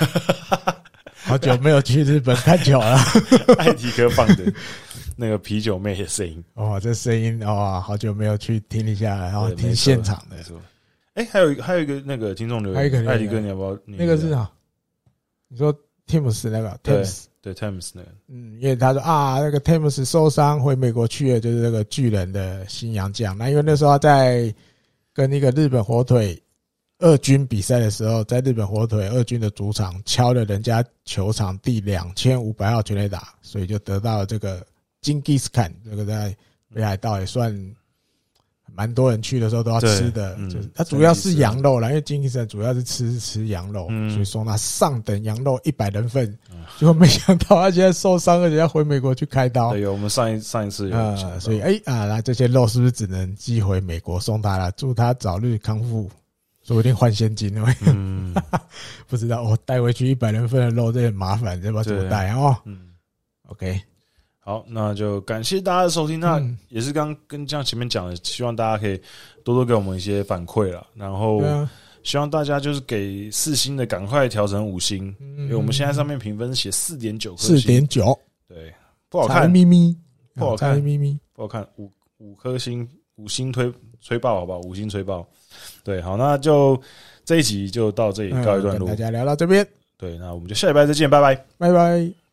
好久没有去日本看球了。艾迪哥放的那个啤酒妹的声音，哦，这声音哦，好久没有去听一下，然后听现场的。哎，还有还有一个那个听众留言，艾迪哥，你要不要？那个是啥？你说 Tims 那个 Tims 对 Tims 那个，嗯，因为他说啊，那个 Tims 受伤回美国去了，就是那个巨人的新洋将。那因为那时候他在跟那个日本火腿。二军比赛的时候，在日本火腿二军的主场敲了人家球场第两千五百号全垒打，所以就得到了这个金吉斯坎。这个在北海道也算蛮多人去的时候都要吃的，就是它主要是羊肉啦，因为金吉斯坎主要是吃吃羊肉，所以说那上等羊肉一百人份。结果没想到他现在受伤，而且要回美国去开刀。对，我们上一上一次有，所以哎啊，那这些肉是不是只能寄回美国送他了？祝他早日康复。说不定换现金哦，嗯，不知道我带回去一百人份的肉，这很麻烦，这不知道怎么带哦。嗯，OK，好，那就感谢大家的收听。那也是刚跟像前面讲的，希望大家可以多多给我们一些反馈了。然后希望大家就是给四星的赶快调成五星，因为我们现在上面评分写四点九颗星，四点九，对，不好看，咪咪，不好看，咪咪，不好看，五五颗星，五星推吹爆，好不好？五星吹爆。对，好，那就这一集就到这里告一段落，大家聊到这边。对，那我们就下礼拜再见，拜拜，拜拜。